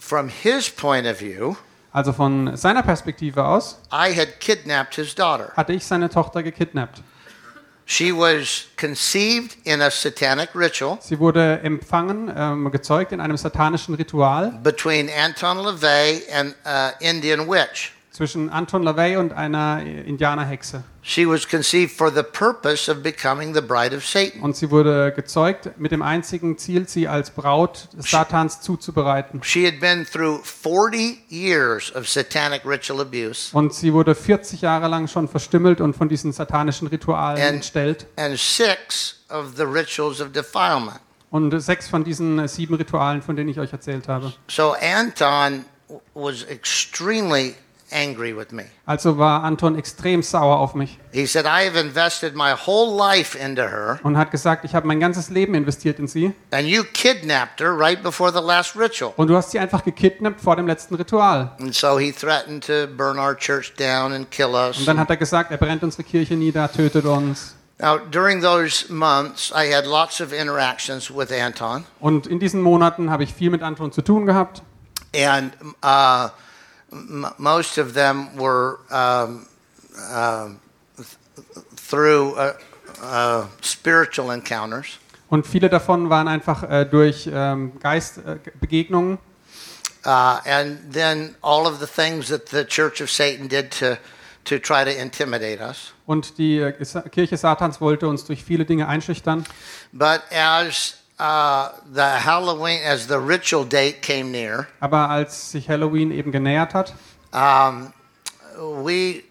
from his point of view, Also von seiner Perspektive aus I had kidnapped his daughter. hatte ich seine Tochter gekidnappt. She was conceived in a satanic ritual Sie wurde empfangen, ähm, gezeugt in einem satanischen Ritual between Anton LaVey and uh, Indian witch. Zwischen Anton LaVey und einer Indianerhexe. She was conceived for the purpose of becoming the bride of Satan. Und sie wurde gezeugt mit dem einzigen Ziel, sie als Braut Satans zuzubereiten. She had been through 40 years of satanic ritual abuse, Und sie wurde 40 Jahre lang schon verstümmelt und von diesen satanischen Ritualen And- entstellt. and six of the rituals of defilement. Und sechs von diesen sieben Ritualen, von denen ich euch erzählt habe. So Anton was extremely angry with me. Also war Anton extrem sauer auf mich He said, I have invested my whole life into her, und hat gesagt, ich habe mein ganzes Leben investiert in sie and you kidnapped her right before the last ritual. und du hast sie einfach gekidnappt vor dem letzten Ritual. And so he threatened to burn our church down and kill us. Und dann hat er gesagt, er brennt unsere Kirche nieder, tötet uns. Now, during those months, I had lots of interactions with Anton, Und in diesen Monaten habe ich viel mit Anton zu tun gehabt. and uh, m- most of them were um, um, th- through uh, uh, spiritual encounters. Und viele davon waren einfach äh, durch ähm, Geistbegegnungen. Uh, and then all of the things that the Church of Satan did to, to try to intimidate us. und die äh, Kirche Satans wollte uns durch viele Dinge einschüchtern. But as uh, the Halloween, as the ritual date came near, Aber als sich Halloween eben genähert hat, um, we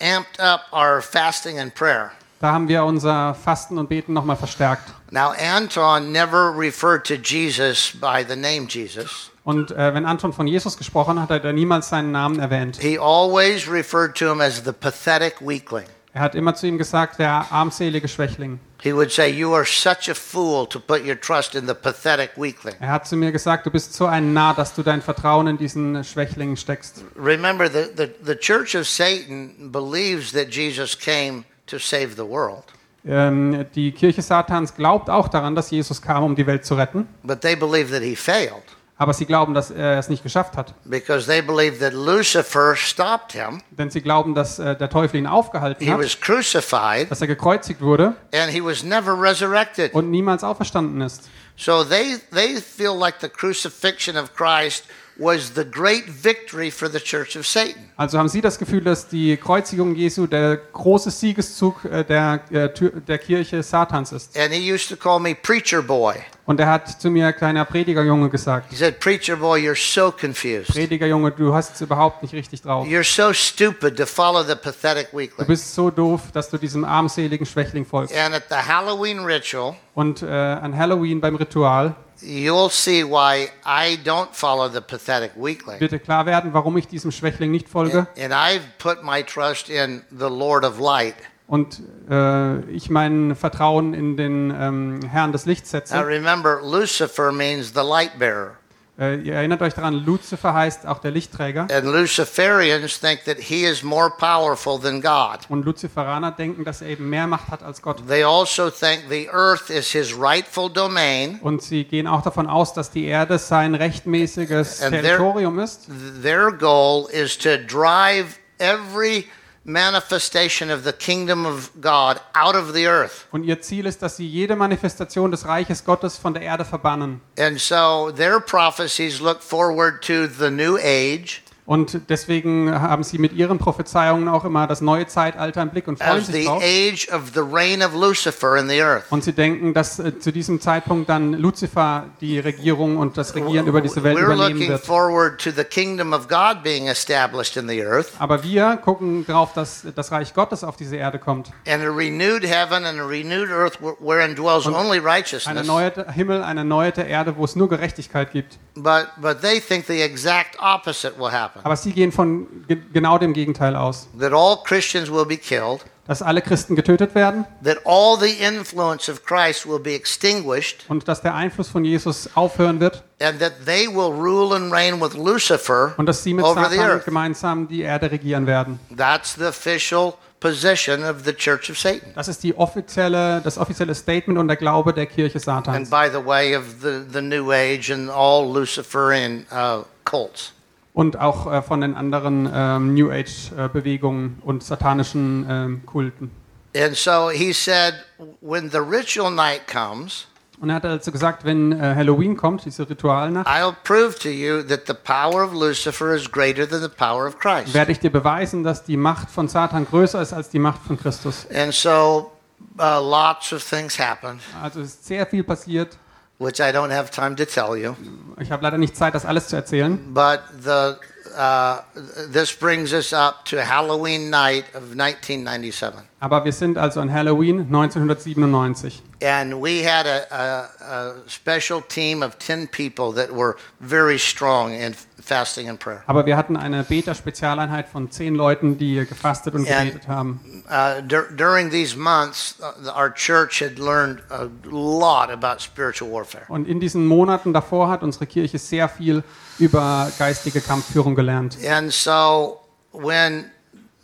amped up our fasting and prayer. da haben wir unser Fasten und Beten nochmal verstärkt. Now, Anton never referred to Jesus by the name Jesus. Und äh, wenn Anton von Jesus gesprochen hat, hat er niemals seinen Namen erwähnt. He always referred to him as the pathetic weakling. Er hat immer zu ihm gesagt, der armselige Schwächling. He would say, You are such a fool to put your trust in the pathetic weakling. Er hat zu mir gesagt, du bist so ein Narr, dass du dein Vertrauen in diesen Schwächling steckst. Remember, the, the, the church of Satan believes that Jesus came to save the world, Ähm, die Kirche Satans glaubt auch daran, dass Jesus kam, um die Welt zu retten. but they believe that he failed Aber sie glauben, dass er es nicht geschafft hat. because they believe that Lucifer stopped him. Denn sie glauben, dass äh, der Teufel ihn aufgehalten He hat, was crucified dass er gekreuzigt wurde and he was never resurrected. und niemals auferstanden ist. So they, they feel like the crucifixion of Christ was the great victory for the church of Satan. Also haben sie das Gefühl, dass die Kreuzigung Jesu der große Siegeszug äh, der, äh, Tür- der Kirche Satans ist. And he used to call me preacher boy. Und er hat zu mir, kleiner Predigerjunge, gesagt, He said, Preacher boy, you're so confused. Predigerjunge, du hast es überhaupt nicht richtig drauf. You're so stupid to follow the pathetic Du weakling. bist so doof, dass du diesem armseligen Schwächling folgst. And at the Halloween ritual, Und äh, an Halloween beim Ritual you'll see why I don't follow the pathetic weakling. dir klar werden, warum ich diesem Schwächling nicht folge And I've put my trust in the Lord of light. und äh, ich mein Vertrauen in den ähm, Herrn des Lichts Now setze. remember, Lucifer means the light bearer. Äh, ihr erinnert euch daran, Luzifer heißt auch der Lichtträger. And Luciferians think that he is more powerful than God. Und Luziferaner denken, dass er eben mehr Macht hat als Gott. They also think the earth is his rightful domain. Und sie gehen auch davon aus, dass die Erde sein rechtmäßiges And Territorium ist. Their goal is to drive every manifestation of the kingdom of God out of the earth. Und ihr Ziel ist, dass sie jede Manifestation des Reiches Gottes von der Erde verbannen. And so their prophecies look forward to the new age Und deswegen haben sie mit ihren Prophezeiungen auch immer das neue Zeitalter im Blick und freuen as sich the drauf. age of the reign of Lucifer in the earth. Und sie denken, dass äh, zu diesem Zeitpunkt dann Luzifer die Regierung und das Regieren über diese Welt We're übernehmen looking wird. forward to the kingdom of God being established in the earth Aber wir gucken darauf, dass das Reich Gottes auf diese Erde kommt. and a renewed heaven and a renewed earth wh- wherein dwells only Ein erneuerter Himmel, eine erneuerte Erde, wo es nur Gerechtigkeit gibt. But, but they think the exact opposite will happen. Aber sie gehen von ge genau dem Gegenteil aus. that all Christians will be killed, Dass alle Christen getötet werden. That all the influence of Christ will be extinguished, und dass der Einfluss von Jesus aufhören wird. And that they will rule and reign with Lucifer und dass sie mit Satan gemeinsam die Erde regieren werden. That's the official position of the Church of Satan. Das ist die offizielle, das offizielle Statement und der Glaube der Kirche And Satans. by the way, of the, the New Age and all Luciferian uh, cults. Und auch äh, von den anderen ähm, New Age-Bewegungen und satanischen ähm, Kulten. And so he said, when the ritual night comes, Und er hat also gesagt, wenn äh, Halloween kommt, diese Ritualnacht, I'll prove to you that the power of Lucifer is greater than the power of Christ. werde ich dir beweisen, dass die Macht von Satan größer ist als die Macht von Christus. And so uh, lots of things happened, Also ist sehr viel passiert. which I don't have time to tell you. Ich habe leider nicht Zeit, das alles zu erzählen. But the, uh, this brings us up to Halloween night of 1997. Aber wir sind also an Halloween 1997. And we had a, a, a special team of 10 people that were very strong in fasting and prayer. Aber wir hatten eine Beta-Spezialeinheit von zehn Leuten, die gefastet und gebetet haben. Uh, dur- during these months, uh, our church had learned a lot about spiritual warfare. Und in diesen Monaten davor hat unsere Kirche sehr viel über geistige Kampfführung gelernt. And so when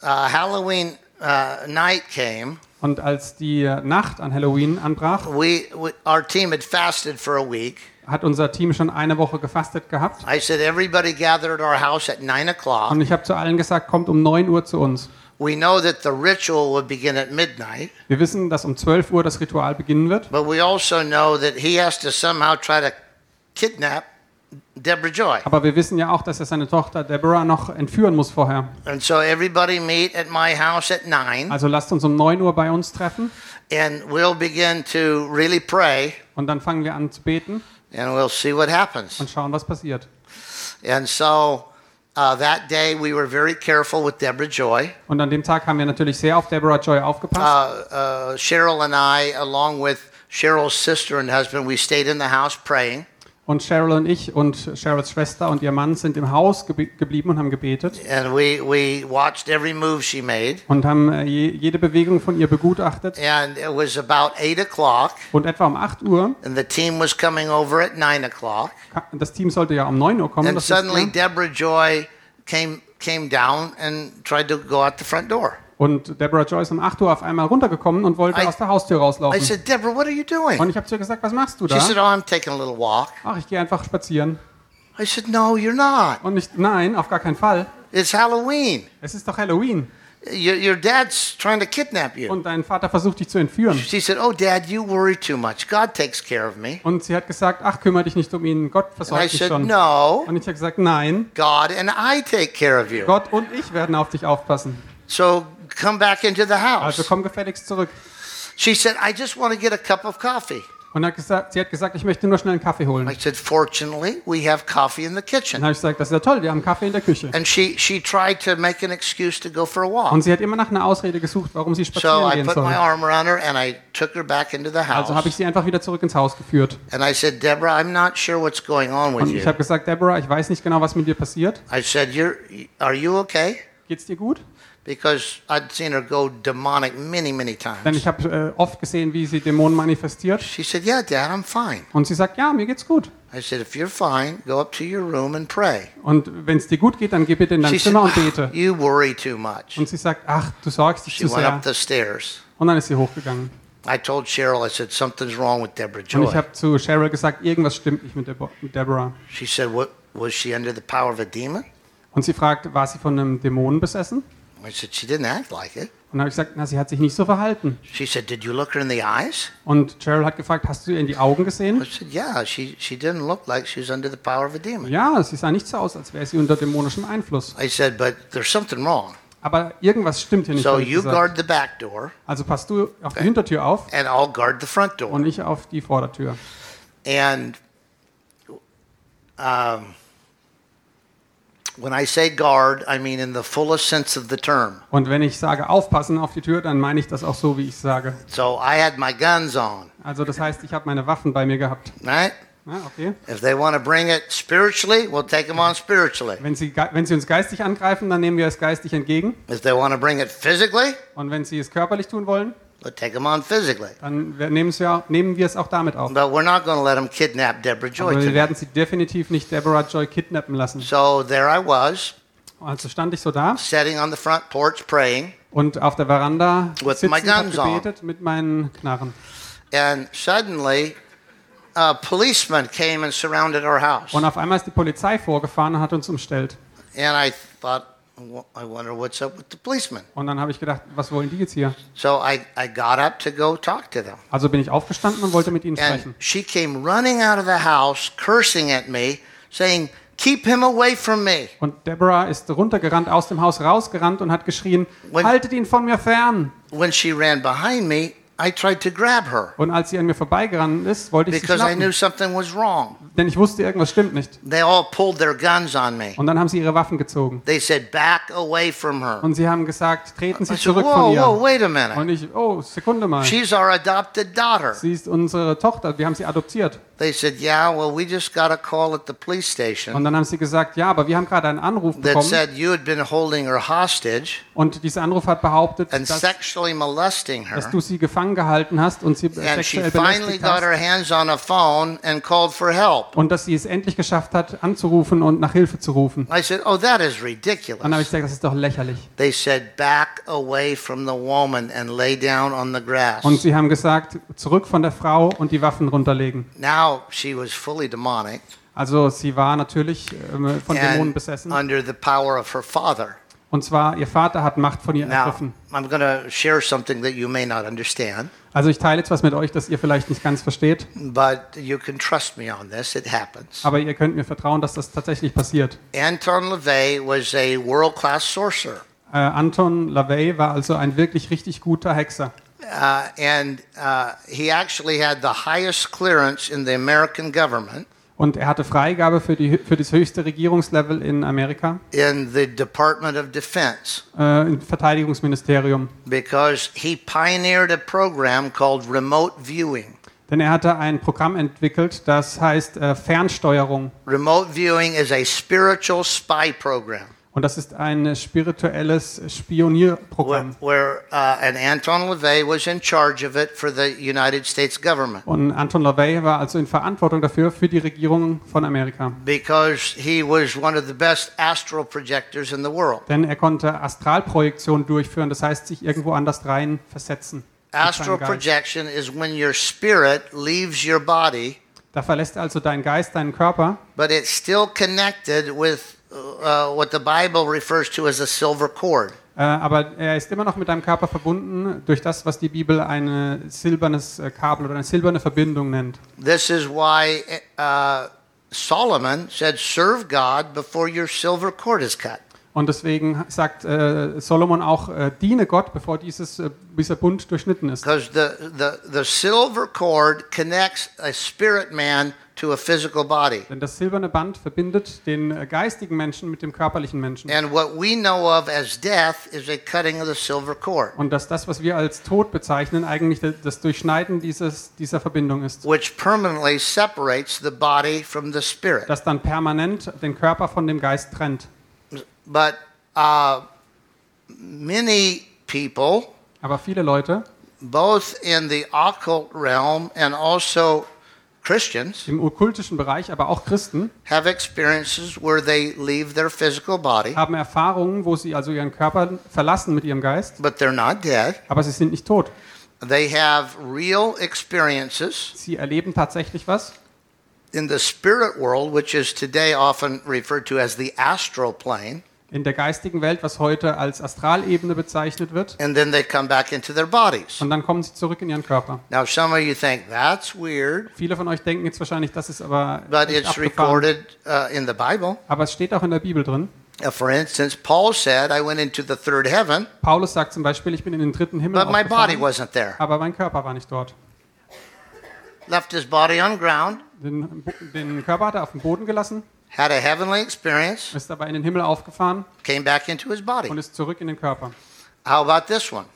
uh, Halloween uh, night came, Und als die Nacht an Halloween anbrach, we, we our team had fasted for a week. hat unser Team schon eine Woche gefastet gehabt. I said everybody gathered at our house at nine o'clock. Und ich habe zu allen gesagt, kommt um 9 Uhr zu uns. We know that the ritual would begin at midnight, Wir wissen, dass um 12 Uhr das Ritual beginnen wird. but we also know that he has to somehow try to kidnap Deborah Joy. Aber wir wissen ja auch, dass er seine Tochter Deborah noch entführen muss vorher. And so everybody meet at my house at nine, Also lasst uns um 9 Uhr bei uns treffen and we'll begin to really pray, und dann fangen wir an zu beten and we'll see what happens. und schauen, was passiert. And so uh, that day we were very careful with Deborah Joy. Und an dem Tag haben wir natürlich sehr auf Deborah Joy aufgepasst. Uh, uh, Cheryl and I, along with Cheryl's sister and husband, we stayed in the house praying. Und Cheryl und ich und Cheryls Schwester und ihr Mann sind im Haus geblieben und haben gebetet And we, we watched every move she made. und haben äh, je, jede Bewegung von ihr begutachtet. And it was about 8 o'clock, Und etwa um 8 Uhr, and the team was coming over at 9 o'clock. ka- das Team sollte ja um 9 Uhr kommen, And suddenly. Deborah Joy came, came down and tried to go out the front door. Und Deborah Joy ist um 8 Uhr auf einmal runtergekommen und wollte I- aus der Haustür I rauslaufen. said, Deborah, what are you doing? Und ich habe zu ihr gesagt, was machst du She da? said, Oh, I'm taking a little walk. Ach, ich gehe einfach spazieren. I said, No, you're not. Und ich, nein, auf gar keinen Fall. It's Halloween. Es ist doch Halloween. Your, your dad's trying to kidnap you. Und dein Vater versucht dich zu entführen. She said, Oh, Dad, you worry too much. God takes care of me. Und sie hat gesagt, ach, kümmere dich nicht um ihn, Gott I versorgt dich said, schon. No, Und ich habe gesagt, nein, God and I take care of you. Gott und ich werden auf dich aufpassen. So come back into the Also house. komm gefälligst zurück. She said, I just want to get a cup of coffee. Und hat gesagt, sie hat gesagt, ich möchte nur schnell einen Kaffee holen. I said, Fortunately, we have coffee in the Dann kitchen. habe ich gesagt, das ist ja toll, wir haben Kaffee in der Küche. And she, she tried to make an excuse to go for a walk. Und sie hat immer nach einer Ausrede gesucht, warum sie So spazieren I gehen put my soll. arm around her and I took her back into the Also habe ich house. sie einfach wieder zurück ins Haus geführt. And I said, Deborah, I'm not sure what's going on with Und ich you. habe gesagt, Deborah, ich weiß nicht genau, was mit dir passiert. I said, You're, are you okay? Geht's dir gut? Because I'd seen her go demonic many, many Denn times. ich habe äh, oft gesehen, wie sie Dämonen manifestiert. She said, Yeah, Dad, I'm fine. Und sie sagt, ja, mir geht's gut. I said, If you're fine, go up to your room and pray. Und wenn es dir gut geht, dann geh bitte in dein She said, Zimmer und bete. You worry too much. Und sie sagt, ach, du sorgst dich She zu went sehr. up the stairs. Und dann ist sie hochgegangen. I told Cheryl, I said, Something's wrong with Deborah Und ich Joy. habe zu Cheryl gesagt, irgendwas stimmt nicht mit, Debo mit Deborah. She said, What was she under the power of a demon? Und sie fragt, war sie von einem Dämonen besessen? I said, She didn't act like it. Und dann habe ich gesagt, na, sie hat sich nicht so verhalten. She said, Did you look her in the eyes? Und Cheryl hat gefragt, hast du ihr in die Augen I gesehen? said, Yeah, she, she didn't look like she was under the power of a demon. Ja, sie sah nicht so aus, als wäre sie unter dämonischem Einfluss. I said, But there's something wrong. Aber irgendwas stimmt hier nicht. So you guard the back door, Also passt du auf die Hintertür auf and I'll guard the front door. und ich auf die Vordertür. And um, when I say guard, I mean in the fullest sense of the term. Und wenn ich sage aufpassen auf die Tür, dann meine ich das auch so, wie ich sage. So I had my guns on, Also das heißt, ich habe meine Waffen bei mir gehabt. right? Ja, okay. If they want to bring it spiritually, we'll take them on spiritually. Wenn sie, wenn sie uns geistig angreifen, dann nehmen wir es geistig entgegen. If they want to bring it physically, Und wenn sie es körperlich tun wollen, we'll take them on physically. dann wir- nehmen, auch, nehmen wir es auch damit auf. But we're not going to let them kidnap Deborah Joy Aber wir werden sie definitiv nicht Deborah Joy kidnappen lassen. So there I was, Also stand ich so da sitting on the front porch praying, und auf der Veranda With my guns on. gebetet mit meinen Knarren. and suddenly a policeman came and surrounded our house. Und auf einmal ist die Polizei vorgefahren und hat uns umstellt. And I thought, "Well, I wonder what's up with the policeman. Und dann habe ich gedacht, was wollen die jetzt hier? So I, I got up to go talk to them. Also bin ich aufgestanden und wollte mit ihnen And sprechen. she came running out of the house, cursing at me, saying, Keep him away from me. Und Deborah ist runtergerannt, aus dem Haus rausgerannt und hat geschrien, When- haltet ihn von mir fern. When she ran behind me, I tried to grab her Und als sie an mir vorbeigerannt ist, wollte ich sie because I knew schnappen. something was wrong. Denn ich wusste, irgendwas stimmt nicht. They all pulled their guns on me. Und dann haben sie ihre Waffen gezogen. They said, Back away from her. Und sie haben gesagt, treten I Sie said, zurück Whoa, von whoa, ihr. wait a minute. Und ich, oh, Sekunde mal. She's our adopted daughter. Sie ist unsere Tochter, wir haben sie adoptiert. They said, Yeah, well, we just got a call at the police Und station dann haben sie gesagt, ja, aber wir haben gerade einen Anruf that bekommen said you had been holding her hostage und dieser Anruf hat behauptet, and dass, sexually molesting dass her. du sie gefangen gehalten hast und sie And she sexuell finally belästigt got hast her hands on a phone and called for help. und dass sie es endlich geschafft hat, anzurufen und nach Hilfe zu rufen. I said, Oh, that is Dann habe ich ridiculous. gesagt, das ist doch lächerlich. They said, Back away from the woman and lay down on the grass. Und sie haben gesagt, zurück von der Frau und die Waffen runterlegen. Now she was fully demonic Also sie war natürlich ähm, von Dämonen besessen. under the power of her father. Und zwar, ihr Vater hat Macht von ihr Now, ergriffen. I'm going to share something that you may not understand, Also ich teile jetzt was mit euch, das ihr vielleicht nicht ganz versteht. but you can trust me on this. It happens. Aber ihr könnt mir vertrauen, dass das tatsächlich passiert. Anton LaVey was a world class sorcerer. Äh, Anton LaVey war also ein wirklich richtig guter Hexer. Uh, and uh, he actually had the highest clearance in the American government Und er hatte Freigabe für, die, für das höchste Regierungslevel in Amerika, in the Department of Defense äh, im Verteidigungsministerium. because he pioneered a program called remote viewing. Denn er hatte ein Programm entwickelt, das heißt äh, Fernsteuerung. Remote viewing is a spiritual spy program Und das ist ein spirituelles where, Spionierprogramm. where uh, and Anton LaVey was in charge of it for the United States government Und Anton LaVey war also in Verantwortung dafür für die Regierung von Amerika. because he was one of the best astral projectors in the world. Denn er konnte Astralprojektion durchführen, das heißt sich irgendwo anders rein versetzen. Astral projection is when your spirit leaves your body, Da verlässt also dein Geist deinen Körper, but it's still connected with uh, what the Bible refers to as a silver cord. äh, aber er ist immer noch mit deinem Körper verbunden durch das, was die Bibel ein silbernes äh, Kabel oder eine silberne Verbindung nennt. This is why uh, Solomon said, "Serve God before your silver cord is cut." Und deswegen sagt äh, Solomon auch, äh, diene Gott, bevor dieses, äh, dieser Bund durchschnitten ist. Because the, the, the silver cord connects a spirit man to a physical body. Denn das silberne Band verbindet den äh, geistigen Menschen mit dem körperlichen Menschen. And what we know of as death is a cutting of the silver cord, Und dass das, was wir als Tod bezeichnen, eigentlich das Durchschneiden dieses, dieser Verbindung ist. which permanently separates the body from the spirit. Das dann permanent den Körper von dem Geist trennt. But uh, many people, Aber viele Leute both in the occult realm and also Christians, im okkultischen Bereich, aber auch Christen, have experiences where they leave their physical body, haben Erfahrungen, wo sie also ihren Körper verlassen mit ihrem Geist, but they're not dead. aber sie sind nicht tot. They have real experiences Sie erleben tatsächlich was. in the spirit world, which is today often referred to as the astral plane, in der geistigen Welt, was heute als Astralebene bezeichnet wird. and then they come back into their bodies. Und dann kommen sie zurück in ihren Körper. Now, some of you think that's weird, Viele von euch denken jetzt wahrscheinlich, das ist aber but it's recorded uh, in the Bible. Aber es steht auch in der Bibel drin. Uh, for instance, Paul said, I went into the third heaven, Paulus sagt zum Beispiel, ich bin in den dritten Himmel but my body aufgefahren, wasn't there. aber mein Körper war nicht dort. Left his body on ground, Den, den Körper hat er auf den Boden gelassen, had a heavenly experience, ist aber in den Himmel aufgefahren came back into his body. und ist zurück in den Körper. How about this one?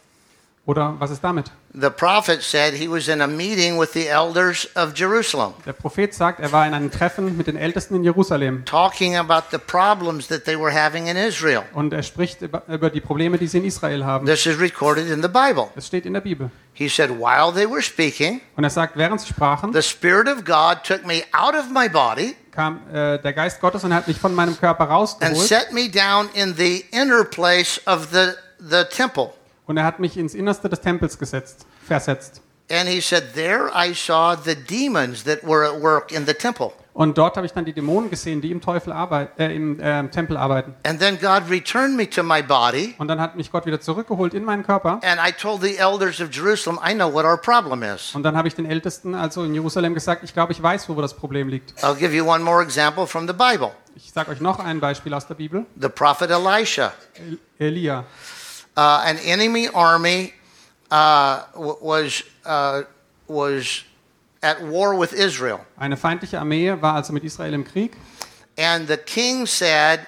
Oder was ist damit? The prophet said he was in a meeting with the elders of Jerusalem, Der Prophet sagt, er war in einem Treffen mit den Ältesten in Jerusalem talking about the problems that they were having in Israel. und er spricht über, die Probleme, die sie in Israel haben. This is recorded in the Bible. Das steht in der Bibel. He said, While they were speaking, Und er sagt, während sie sprachen, the Spirit of God took me out of my body kam äh, der Geist Gottes und hat mich von meinem Körper and rausgeholt set me down in the inner place of the, the temple. und er hat mich ins Innerste des Tempels gesetzt, versetzt. And he said, There I saw the demons that were at work in the temple. Und dort habe ich dann die Dämonen gesehen, die im, Teufel arbeit, äh, im äh, Tempel arbeiten. And then God returned me to my body. Und dann hat mich Gott wieder zurückgeholt in meinen Körper. And I told the elders of Jerusalem, I know what our problem is. Und dann habe ich den Ältesten, also in Jerusalem, gesagt, ich glaube, ich weiß, wo das Problem liegt. I'll give you one more example from the Bible. Ich sage euch noch ein Beispiel aus der Bibel. The prophet Elisha. El Elia. Uh, an enemy army uh, was, uh, was at war with Israel. Eine feindliche Armee war also mit Israel im Krieg. And the king said,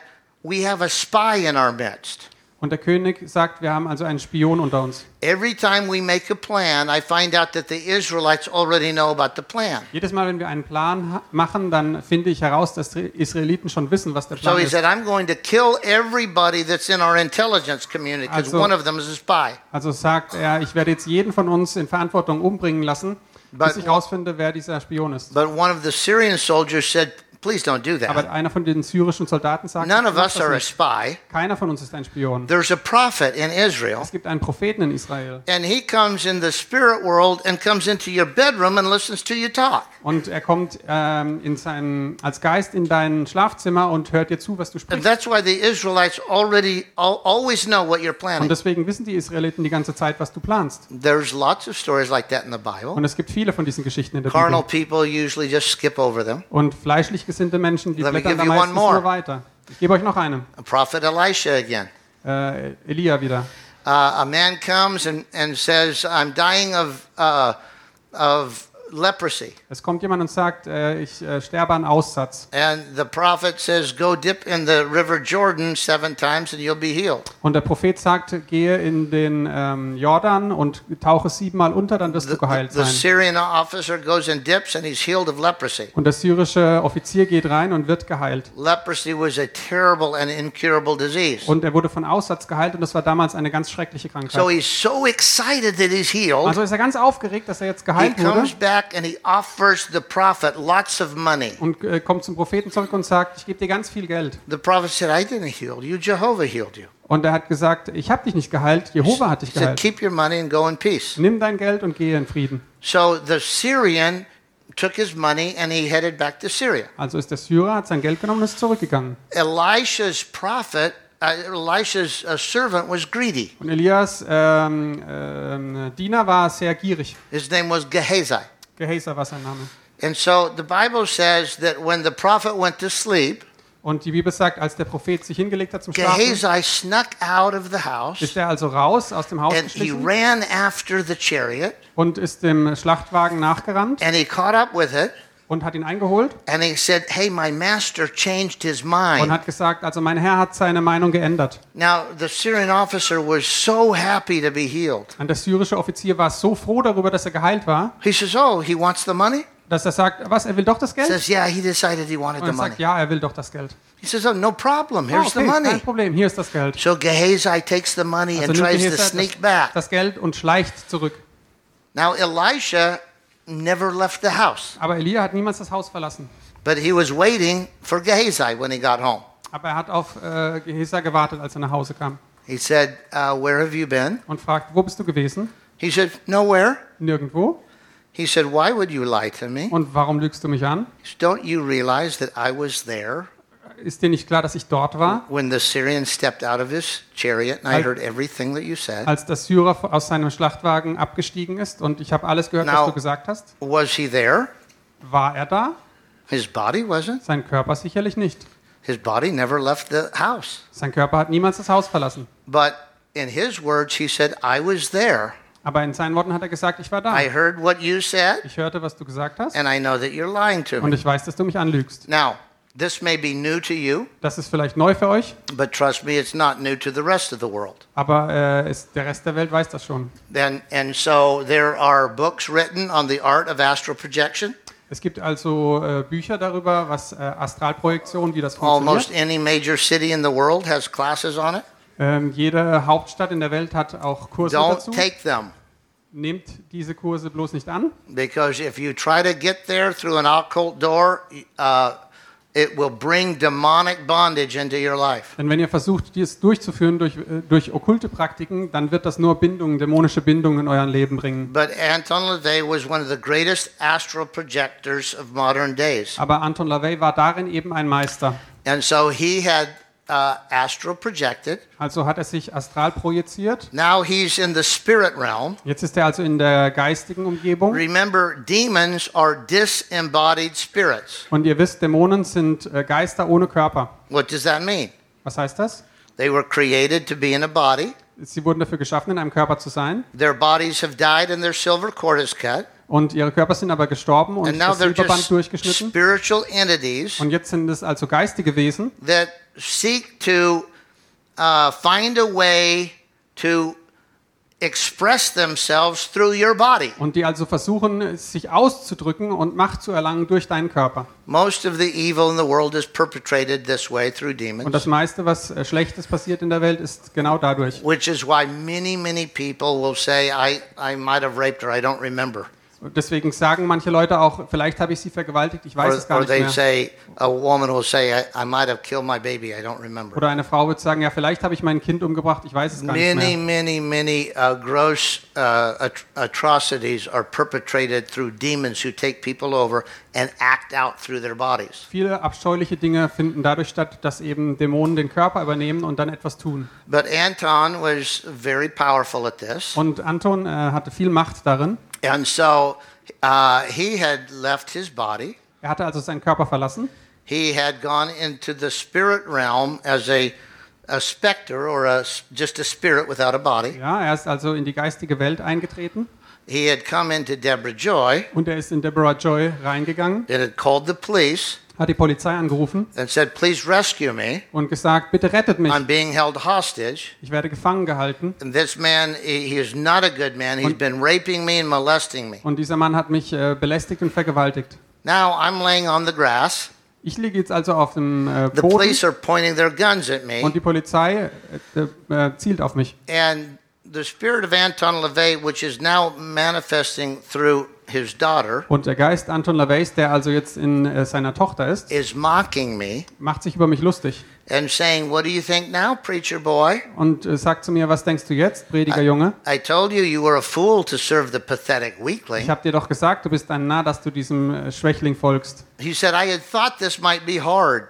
We have a spy in our midst. Und der König sagt, wir haben also einen Spion unter uns. Every time we make a plan, I find out that the Israelites already know about the plan. Jedes Mal, wenn wir einen Plan machen, dann finde ich heraus, dass die Israeliten schon wissen, was der So Plan he ist. said, I'm going to kill everybody that's in our intelligence community because Also- one of them is a spy. Also sagt er, ich werde jetzt jeden von uns in Verantwortung umbringen lassen, But- bis ich herausfinde, wer dieser Spion ist. But one of the Syrian soldiers said, Please don't do Aber that. einer von den syrischen Soldaten sagt, None of "Mach us are a spy. keiner von uns ist ein Spion. There's a prophet in Israel, Es gibt einen Propheten in Israel. and he comes in the spirit world and comes into your bedroom and listens to you talk. Und er kommt ähm, in sein, als Geist in dein Schlafzimmer und hört dir zu, was du And sprichst. that's why the Israelites already al- always know what you're Und planning. deswegen wissen die Israeliten die ganze Zeit, was du planst. There's lots of stories like that in the Bible. Und es gibt viele von diesen Geschichten in der Carnal Bibel. people usually just skip over them. Und fleischlich Menschen, die Let blättern da give you one meistens more. nur weiter. Ich gebe euch noch eine. Prophet Elisha again. Äh, Elia wieder. Uh, a man comes and, and says, I'm dying of, uh, of leprosy. Es kommt jemand und sagt, äh, ich äh, sterbe an Aussatz. And the prophet says, Go dip in the river Jordan seven times and you'll be healed. Und der Prophet sagt, gehe in den ähm, Jordan und tauche siebenmal unter, dann wirst The, du geheilt the sein. Syrian officer goes and dips and he's healed of leprosy. Und der syrische Offizier geht rein und wird geheilt. Leprosy was a terrible and incurable disease. Und er wurde von Aussatz geheilt und das war damals eine ganz schreckliche So Krankheit. he's so excited that he's healed. Also ist er ganz aufgeregt, dass er jetzt He geheilt wurde comes back and he offers the prophet lots of money. und äh, kommt zum Propheten zurück und sagt, ich gebe dir ganz viel Geld. The prophet said, I didn't heal you, Jehovah healed you. Und er hat gesagt, ich habe dich nicht geheilt, Jehova hat dich He said, geheilt. Keep your money and go in peace. Nimm dein Geld und gehe in Frieden. So the Syrian took his money and he headed back to Syria. Also ist der Syrer, hat sein Geld genommen und ist zurückgegangen. Elisha's prophet, uh, Elisha's uh, servant was greedy. Und Elias ähm, ähm, Diener war sehr gierig. His name was Gehazi. Gehazer war sein Name. And so the Bible says that when the prophet went to sleep, Und die Bibel sagt, als der Prophet sich hingelegt hat zum Schlafen, Gehazi snuck out of the house ist er also raus aus dem Haus and he ran after the chariot und ist dem Schlachtwagen nachgerannt and he caught up with it und hat ihn eingeholt and he said, Hey, my master changed his und mind. hat gesagt, also mein Herr hat seine Meinung geändert. Now, the Syrian officer was so happy to be healed. Und der syrische Offizier war so froh darüber, dass er geheilt war, He says, Oh, he wants the money? dass er sagt, was, er will doch das Geld? Says, Yeah, he decided he wanted Und the er money. sagt, ja, er will doch das Geld. He says, Oh, no problem. Here's the okay, money. kein Problem, hier ist das Geld. So Gehazi takes the money Also and nimmt tries to sneak das, back. das Geld und schleicht zurück. Now, Elisha never left the house, Aber Elia hat niemals das Haus verlassen. but he was waiting for Gehazi when he got home. Aber er hat auf äh, Gehazer gewartet, als er nach Hause kam He said, uh, Where have you been? und fragt, wo bist du gewesen? He said, Nowhere. Nirgendwo. He said, Why would you lie to me? Und warum lügst du mich an? He said, Don't you realize that I was there Ist dir nicht klar, dass ich dort war, when the Syrian stepped out of his chariot and I Al- heard everything that you said? als der Syrer aus seinem Schlachtwagen abgestiegen ist und ich habe alles gehört, was Now- du gesagt hast? Was he there? War er da? His body wasn't. Sein Körper sicherlich nicht. His body never left the house. Sein Körper hat niemals das Haus verlassen. But in his words, he said, I was there. Aber in seinen Worten hat er gesagt, ich war da. I heard what you said, Ich hörte, was du gesagt hast and I know that you're lying to und me. ich weiß, dass du mich anlügst. Now, this may be new to you, Das ist vielleicht neu für euch, but trust me, it's not new to the rest of the world. aber äh, ist, der Rest der Welt weiß das schon. And, and so there are books written on the art of astral projection. Es gibt also äh, Bücher darüber, was äh, Astralprojektion, wie das Almost any major city in the world has classes on it. Ähm, jede Hauptstadt in der Welt hat auch Kurse Don't dazu. take them Nehmt diese Kurse bloß nicht an, because if you try to get there through an occult door, uh, it will bring demonic bondage into your life. denn wenn ihr versucht, dies durchzuführen durch, äh, durch okkulte Praktiken, dann wird das nur Bindungen, dämonische Bindungen in euer Leben bringen. But Anton LaVey was one of the greatest astral projectors of modern days. Aber Anton LaVey war darin eben ein Meister. And so he had uh, astral projected. Also hat er sich astral projiziert. Now he's in the spirit realm. Jetzt ist er also in der geistigen Umgebung. Remember, demons are disembodied spirits. Und ihr wisst, Dämonen sind äh, Geister ohne Körper. What does that mean? Was heißt das? They were created to be in a body. Sie wurden dafür geschaffen, in einem Körper zu sein. Their bodies have died and their silver cord is cut. Und ihre Körper sind aber gestorben und And now das they're Silberband just durchgeschnitten. spiritual entities Und jetzt sind es also geistige Wesen, that seek to uh, find a way to express themselves through your body. Und die also versuchen, sich auszudrücken und Macht zu erlangen durch deinen Körper. Most of the evil in the world is perpetrated this way through Und demons, das meiste, was äh, Schlechtes passiert in der Welt, ist genau dadurch. which is why many, many people will say, I, I might have raped her, I don't remember. Deswegen sagen manche Leute auch, vielleicht habe ich sie vergewaltigt, ich weiß Or, es gar nicht mehr. say, I, I baby. Oder eine Frau wird sagen, ja, vielleicht habe ich mein Kind umgebracht, ich weiß es gar nicht Many, mehr. many, many uh, gross uh, at- atrocities are perpetrated through demons who take people over and act out through their bodies. Viele abscheuliche Dinge finden dadurch statt, dass eben Dämonen den Körper übernehmen und dann etwas tun. But Anton was very powerful at this. Und Anton äh, hatte viel Macht darin. And so uh, he had left his body. Er hatte also seinen Körper verlassen. He had gone into the spirit realm as a, a specter or a, just a spirit without a body. Ja, er ist also in die geistige Welt eingetreten He had come into Deborah Joy und er ist in Deborah Joy reingegangen, and had called the police hat die Polizei angerufen and said, Please rescue me. und gesagt, bitte rettet mich, I'm being held hostage. ich werde gefangen gehalten. Man, he Und- dieser Mann hat mich äh, belästigt und vergewaltigt. Now I'm laying on the grass. Ich liege jetzt also auf dem äh, The Boden police are pointing their guns at me. und die Polizei äh, äh, zielt auf mich. And the spirit of Anton LaVey, which is now manifesting through his daughter, Und der Geist Anton LaVeys, der also jetzt in äh, seiner Tochter ist, is mocking me macht sich über mich lustig and saying, What do you think now, preacher boy? und äh, sagt zu mir, was denkst du jetzt, Prediger Junge? I told you you were a fool to serve the pathetic Ich habe dir doch gesagt, du bist ein Narr, dass du diesem äh, Schwächling folgst. He said, I had thought this might be hard,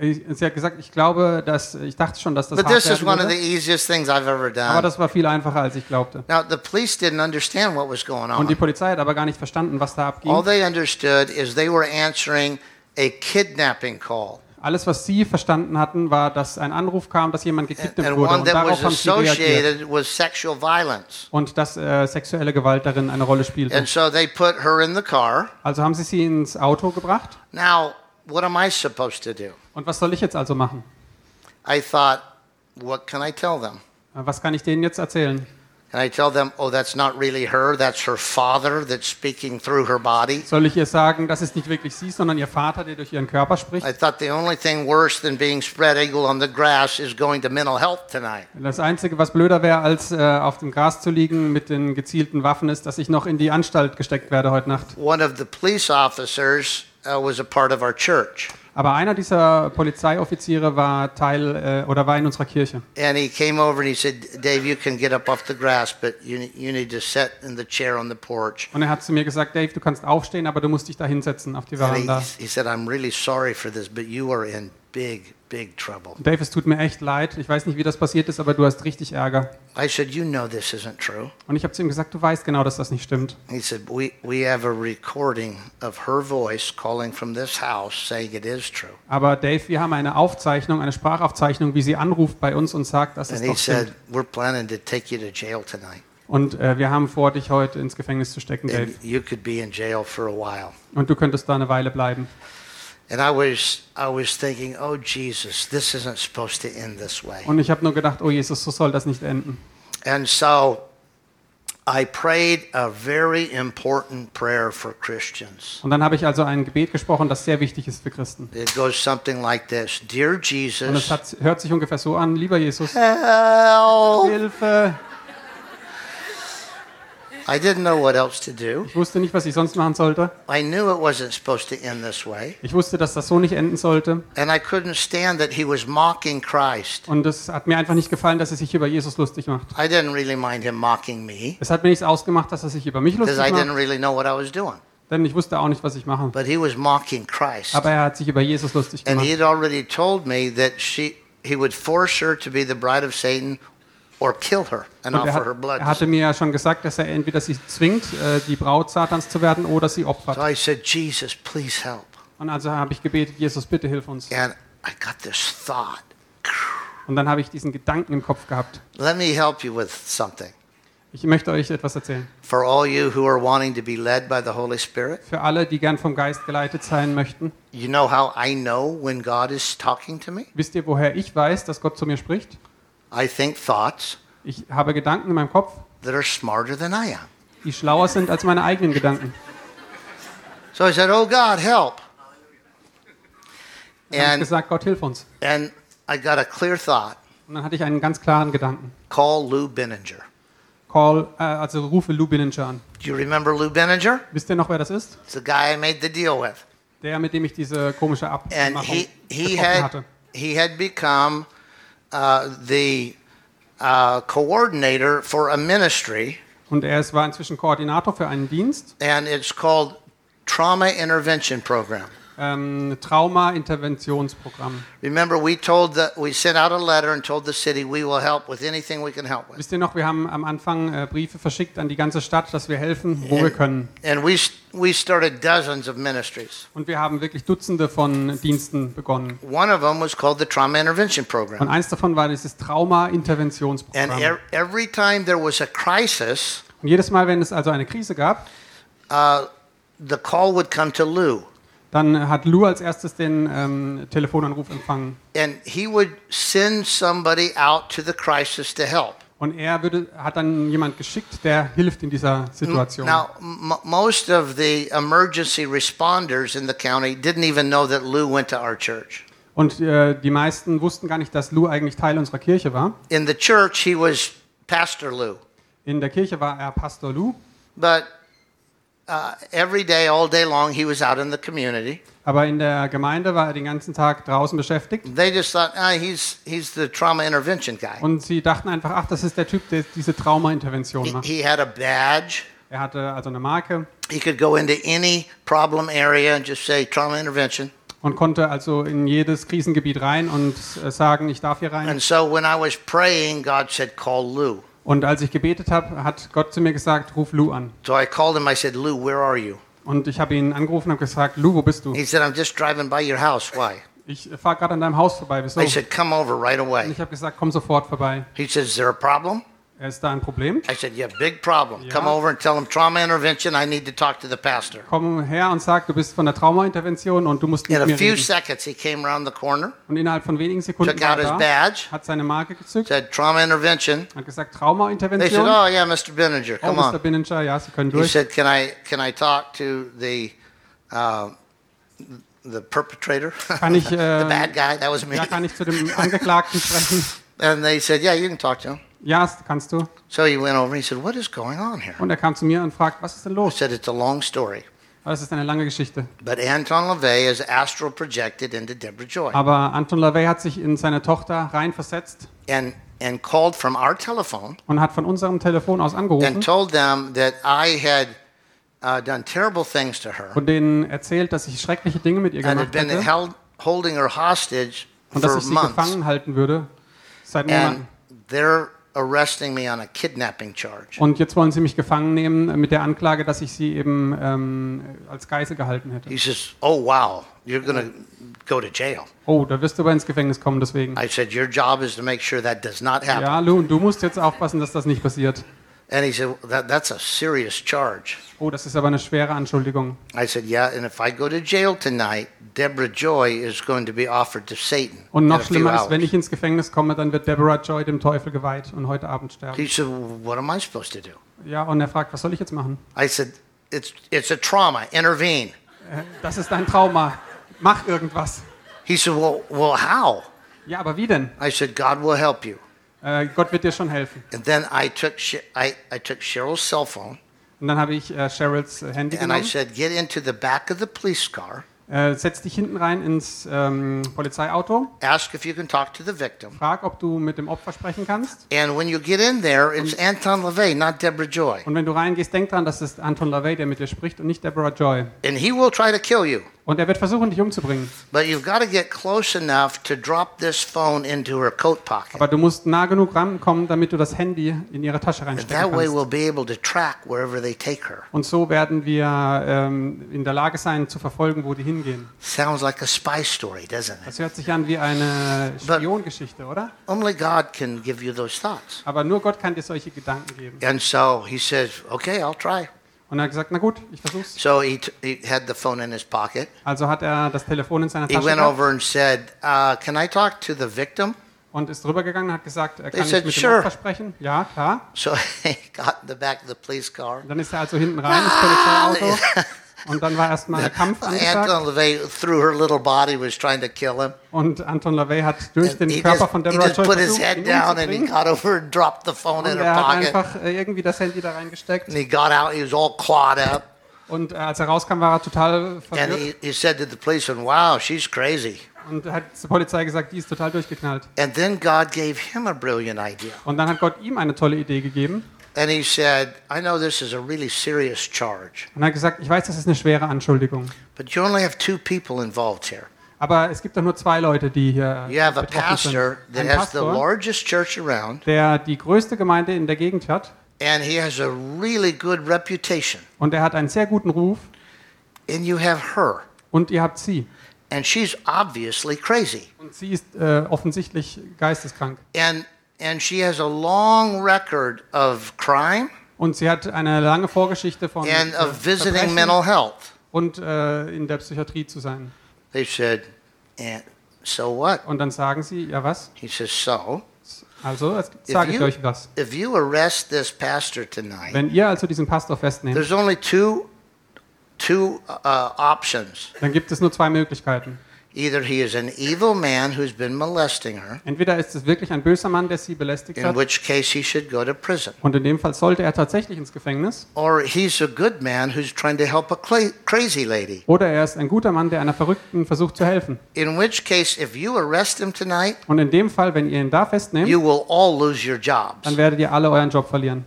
sie hat gesagt, ich glaube, dass ich dachte schon, dass das but hart this is one of the würde. easiest things I've ever Aber done. das war viel einfacher, als ich glaubte. Now, the police didn't understand what was going Und die on. Polizei hat aber gar nicht verstanden, was da All abging. they understood is they were answering a kidnapping call. Alles, was sie verstanden hatten, war, dass ein Anruf kam, dass jemand And, gekidnappt wurde. Und darauf haben sie reagiert. Und dass äh, sexuelle Gewalt darin eine Rolle spielte. And so they put her in the car. Also haben sie sie ins Auto gebracht. Now, what am I supposed to do? Und was soll ich jetzt also machen? I thought, what can I tell them? Äh, Was kann ich denen jetzt erzählen? Can I tell them, oh, that's not really her, that's her father that's speaking through her body? Soll ich ihr sagen, das ist nicht wirklich sie, sondern ihr Vater, der durch ihren Körper spricht? I thought the only thing worse than being spread eagle on the grass is going to mental health tonight. Das Einzige, was blöder wäre, als äh, auf dem Gras zu liegen mit den gezielten Waffen, ist, dass ich noch in die Anstalt gesteckt werde heute Nacht. One of the police officers uh, was a part of our church. Aber einer dieser Polizeioffiziere war Teil äh, oder war in unserer Kirche. And he came over and he said, Dave, you can get up off the grass, but you, you need to sit in the chair on the porch. Und er hat zu mir gesagt, Dave, du kannst aufstehen, aber du musst dich da hinsetzen auf die And he, Veranda. he said, I'm really sorry for this, but you are in big, big trouble. Dave, es tut mir echt leid. Ich weiß nicht, wie das passiert ist, aber du hast richtig Ärger. I said, You know this isn't true. Und ich habe zu ihm gesagt, du weißt genau, dass das nicht stimmt. He said, we, we have a recording of her voice calling from this house saying it is true. Aber Dave, wir haben eine Aufzeichnung, eine Sprachaufzeichnung, wie sie anruft bei uns und sagt, dass es And he doch stimmt. said, We're planning to take you to jail tonight. Und äh, wir haben vor, dich heute ins Gefängnis zu stecken, Dave. And you could be in jail for a while. Und du könntest da eine Weile bleiben. Und ich habe nur gedacht, oh Jesus, so soll das nicht enden. And so I prayed a very important prayer for Christians. Und dann habe ich also ein Gebet gesprochen, das sehr wichtig ist für Christen. It goes something like this Dear Und es Jesus, hat, hört sich ungefähr so an, lieber Jesus, help. Hilfe! I didn't know what else to do. Ich wusste nicht, was ich sonst machen sollte. I knew it wasn't supposed to end this way. Ich wusste, dass das so nicht enden sollte. And I couldn't stand that he was mocking Christ. Und es hat mir einfach nicht gefallen, dass er sich über Jesus lustig macht. I didn't really mind him mocking me Es hat mir nichts ausgemacht, dass er sich über mich lustig because I didn't macht, really know what I was doing. denn ich wusste auch nicht, was ich mache. But he was mocking Christ. Aber er hat sich über Jesus lustig And gemacht. he had already told me that she, he would force her to be the bride of Satan or kill her and er, offer her hat, blood. er hatte mir ja schon gesagt, dass er entweder sie zwingt, äh, die Braut Satans zu werden, oder sie So opfert. I said, Jesus, please help. Und also habe ich gebetet, Jesus, bitte hilf uns. And I got this thought. Und dann habe ich diesen Gedanken im Kopf gehabt. Let me help you with something. Ich möchte euch etwas erzählen. For all you who are wanting to be led by the Holy Spirit, Für alle, die gern vom Geist geleitet sein möchten. you know how I know when God is talking to me? Wisst ihr, woher ich weiß, dass Gott zu mir spricht? I think thoughts Ich habe Gedanken in meinem Kopf, that are smarter than I am. die schlauer sind als meine eigenen Gedanken. So I said, Oh God, help. Dann ich And, gesagt, Gott hilf uns. and I got a clear thought Und dann hatte ich einen ganz klaren Gedanken. call Lou Benninger. Call, äh, also rufe Lou Billinger an. Do you remember Lou Benninger? Wisst ihr noch, wer das ist? It's the guy I made the deal with. Der, mit dem ich diese komische And Abmachung he, he, getroffen had, hatte. he had become the uh, coordinator for a ministry, Und er war inzwischen Koordinator für einen Dienst, and it's called Trauma Intervention Program. Ähm, Trauma-Interventionsprogramm. Remember, we told the, we sent out a letter and told the city we will help with anything we can help with. Wisst ihr noch, wir haben am Anfang äh, Briefe verschickt an die ganze Stadt, dass wir helfen, wo wir können. And we, we started dozens of ministries. Und wir haben wirklich Dutzende von Diensten begonnen. One of them was called the Trauma Intervention Und Program. eins davon war dieses And Trauma-Interventionsprogramm. er, every time there was a crisis, Und jedes Mal, wenn es also eine Krise gab, uh, the call would come to Lou. Dann hat Lou als erstes den ähm, Telefonanruf empfangen. And he would send somebody out to the crisis to help. Und er würde, hat dann jemand geschickt, der hilft in dieser Situation. Now, most of the emergency responders in the county didn't even know that Lou went to our church. Und äh, die meisten wussten gar nicht, dass Lou eigentlich Teil unserer Kirche war. In the church, he was Pastor Lou. In der Kirche war er Pastor Lou, But uh, every day, all day long, he was out in the community. aber in der Gemeinde war er den ganzen Tag draußen beschäftigt. They just thought, ah, he's, he's the trauma intervention guy. Und sie dachten einfach, ach, das ist der Typ, der diese Trauma-Intervention He, macht. he had a badge. Er hatte also eine Marke He could go into any problem area and just say trauma intervention. und konnte also in jedes Krisengebiet rein und äh, sagen, ich darf hier rein. And so when I was praying, God said, call Lou. Und als ich gebetet habe, hat Gott zu mir gesagt, ruf Lou an. So I called him. I said, Lou, where are you? Und ich habe ihn angerufen und habe gesagt, Lou, wo bist du? He said, I'm just driving by your house. Why? Ich fahre gerade an deinem Haus vorbei. Wieso? I Und said, come over right away. ich habe gesagt, komm sofort vorbei. He said, is there a problem? Ist da ein Problem? I said, yeah, big problem. Come over and tell him trauma intervention. I need to talk to the pastor. Komm her und sag, du bist von der Trauma-Intervention und du musst mit In a mir few reden. seconds, he came around the corner, Und innerhalb von wenigen Sekunden took war out his er da, badge, hat seine Marke gezückt, said trauma intervention. hat gesagt, They said, Trauma-Intervention. oh, yeah, Mr. Benninger, Oh, come Mr. on. Binninger, ja, Sie können He durch. said, can I, can I talk to the, uh, the perpetrator? Kann ich, the äh, bad guy? That was me. ja, kann ich zu dem Angeklagten sprechen? And they said, yeah, you can talk to him. Ja, kannst du. So he went over and he said, what is going on here? Und er kam zu mir und fragt, was ist denn I los? said, it's a long story. Aber Das ist eine lange Geschichte. But Anton LaVey is astral projected into Deborah Joy Aber Anton LaVey hat sich in seine Tochter reinversetzt and, and called from our telephone und hat von unserem Telefon aus angerufen and told them that I had uh, done terrible things to her und denen erzählt, dass ich schreckliche Dinge mit ihr and had gemacht been hätte held, holding her hostage und dass for ich sie months. gefangen halten würde seit And Monaten. they're arresting me on a kidnapping charge. Und jetzt wollen sie mich gefangen nehmen mit der Anklage, dass ich sie eben ähm, als Geisel gehalten hätte. He says, oh, wow, you're to go to jail. Oh, da wirst du aber ins Gefängnis kommen deswegen. I said, your job is to make sure that does not happen. Ja, Lou, du musst jetzt aufpassen, dass das nicht passiert. And he said, that, that's a serious charge. Oh, das ist aber eine schwere Anschuldigung. I said, yeah, and if I go to jail tonight, Deborah Joy is going to be offered to Satan Und noch schlimmer ist, wenn ich ins Gefängnis komme, dann wird Deborah Joy dem Teufel geweiht und heute Abend sterben. He said, what am I supposed to do? Ja, und er fragt, was soll ich jetzt machen? I said, it's, it's a trauma, intervene. Äh, Das ist ein Trauma. Mach irgendwas. He said, well, well, how? Ja, aber wie denn? I said, God will help you. Äh, Gott wird dir schon helfen. And then I took, I, I took Cheryl's cell phone Und dann habe ich äh, Cheryls äh, Handy and I genommen. said, get into the back of the police car, Äh, setz dich hinten rein ins ähm, Polizeiauto. ask if you can talk to the victim. Frag, ob du mit dem Opfer sprechen kannst. And when you get in there, it's Anton LaVey, not Deborah Joy. Und wenn du reingehst, denk dran, das ist Anton LaVey, der mit dir spricht und nicht Deborah Joy. And he will try to kill you. Und er wird versuchen, dich umzubringen. But you've got to get close enough to drop this phone into her coat pocket. Aber du musst nah genug rankommen, damit du das Handy in ihre Tasche reinstecken that way kannst. we'll be able to track wherever they take her. Und so werden wir ähm, in der Lage sein, zu verfolgen, wo die hingehen. Sounds like a spy story, doesn't it? Das hört sich an wie eine Spiongeschichte, oder? Only God can give you those thoughts. Aber nur Gott kann dir solche Gedanken geben. And so he says, okay, I'll try. Und er hat gesagt, na gut, ich versuch's. So he, he had the phone in his pocket. Also hat er das Telefon in seiner He Tasche went gehabt over and said, uh, can I talk to the victim? und ist rübergegangen und hat gesagt, er kann said, mit "Sure." dem Opfer sprechen? Ja, klar. So he got in the back of the police car. Und dann ist er also hinten rein ins Polizeiauto und dann war erstmal der Kampf angesagt Anton LaVey, through her little body, was trying to kill him. und Anton LaVey hat durch And den Körper just, von Deborah just Joy put his versucht, head ihn down and he umzubringen. got over and dropped the phone in Und her er hat einfach äh, irgendwie das Handy da reingesteckt And he got out, he was all clawed up. und äh, als er rauskam, war er total And verwirrt he, he said to the policeman, wow, she's crazy. und hat zur Polizei gesagt, die ist total durchgeknallt. And then God gave him a brilliant idea. Und dann hat Gott ihm eine tolle Idee gegeben And he said, I know this is a really serious charge, und hat gesagt, ich weiß, das ist eine schwere Anschuldigung. but you only have two people involved here. Aber es gibt doch nur zwei Leute, die hier You have a pastor sind. that Ein has the largest church around, der die größte Gemeinde in der Gegend hat and he has a really good reputation. und er hat einen sehr guten Ruf And you have her, und ihr habt sie. and she's obviously crazy. Und sie ist äh, offensichtlich geisteskrank. And, and she has a long record of crime Und sie hat eine lange Vorgeschichte von and äh, of visiting Verbrechen mental health. und äh, in der Psychiatrie zu sein. They said, and so what? Und dann sagen sie, ja was? He says, so Also, sage ich euch was. if you arrest this pastor tonight, Wenn ihr also diesen Pastor festnehmt, there's only two, two uh, options. dann gibt es nur zwei Möglichkeiten. Either he is an evil man who's been molesting her, Entweder ist es wirklich ein böser Mann, der sie belästigt in hat, which case he should go to prison, und in dem Fall sollte er tatsächlich ins Gefängnis, or he's a good man who's trying to help a crazy lady. oder er ist ein guter Mann, der einer Verrückten versucht zu helfen. In which case, if you arrest him tonight, Und in dem Fall, wenn ihr ihn da festnehmt, you will all lose your jobs. dann werdet ihr alle euren Job verlieren.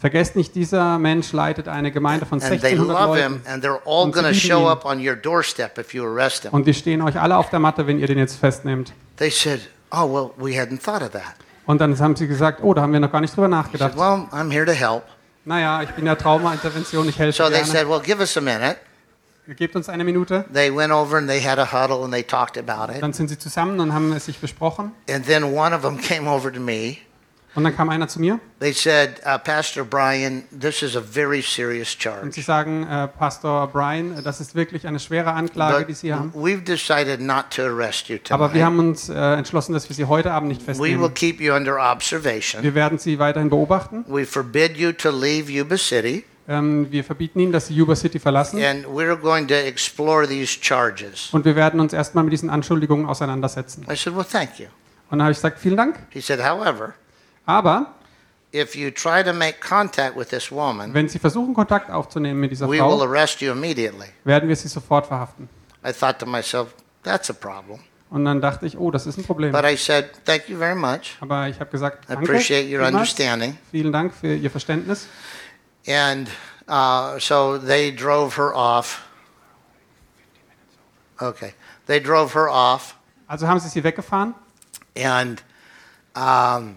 Vergesst nicht, dieser Mensch leitet eine Gemeinde von and they 1600 love Leuten. Und die stehen euch alle auf der Matte, wenn ihr den jetzt festnehmt. They said, Oh, well, we hadn't thought of that. Und dann haben sie gesagt, oh, da haben wir noch gar nicht drüber nachgedacht. said, Well, I'm here to help. Naja, ich bin ja Trauma-Intervention, ich helfe So they gerne. said, Well, give us a minute. Gebt uns eine Minute. They went over and they had a huddle and they talked about it. Dann sind sie zusammen und haben es sich besprochen. And then one of them came over to me. Und dann kam einer zu mir They said, uh, Pastor Brian, this is a very serious und charge. sie sagen, äh, Pastor Brian, das ist wirklich eine schwere Anklage, die But Sie haben. we've decided not to arrest you Aber wir tonight. haben uns äh, entschlossen, dass wir Sie heute Abend nicht We will festnehmen. keep you under observation. Wir werden Sie weiterhin beobachten. We forbid you to leave Yuba City, Ähm, wir verbieten Ihnen, dass Sie Yuba City verlassen. and we're going to explore these charges. Und wir werden uns erstmal mit diesen Anschuldigungen auseinandersetzen. I said, Well, thank you. Und dann habe ich gesagt, vielen Dank. He said, However, Aber if you try to make contact with this woman, wenn Sie versuchen, Kontakt aufzunehmen mit dieser we will Frau, arrest you immediately. werden wir Sie sofort verhaften. I thought to myself, That's a problem. Und dann dachte ich, oh, das ist ein Problem. But I said, Thank you very much. Aber ich habe gesagt, I danke, appreciate your understanding. vielen Dank für Ihr Verständnis. And uh, so they drove her off. Okay. They drove her off, Also haben Sie sie weggefahren and um,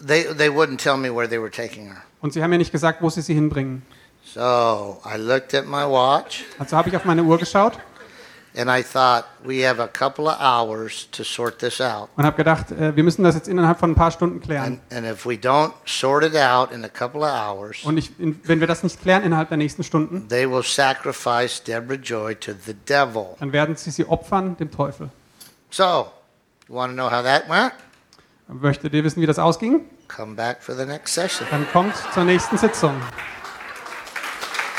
they, they wouldn't tell me where they were taking her. und Sie haben mir nicht gesagt, wo Sie sie hinbringen. So I looked at my watch, Also habe ich auf meine Uhr geschaut und habe gedacht, äh, wir müssen das jetzt innerhalb von ein paar Stunden klären. And, and if we don't sort it out in a couple of hours, Und ich, in, wenn wir das nicht klären innerhalb der nächsten Stunden, they will sacrifice Deborah Joy to the devil. dann werden Sie sie opfern dem Teufel. So, you want to know how that went? Möchtet ihr wissen, wie das ausging? Come back for the next session. Dann kommt zur nächsten Sitzung.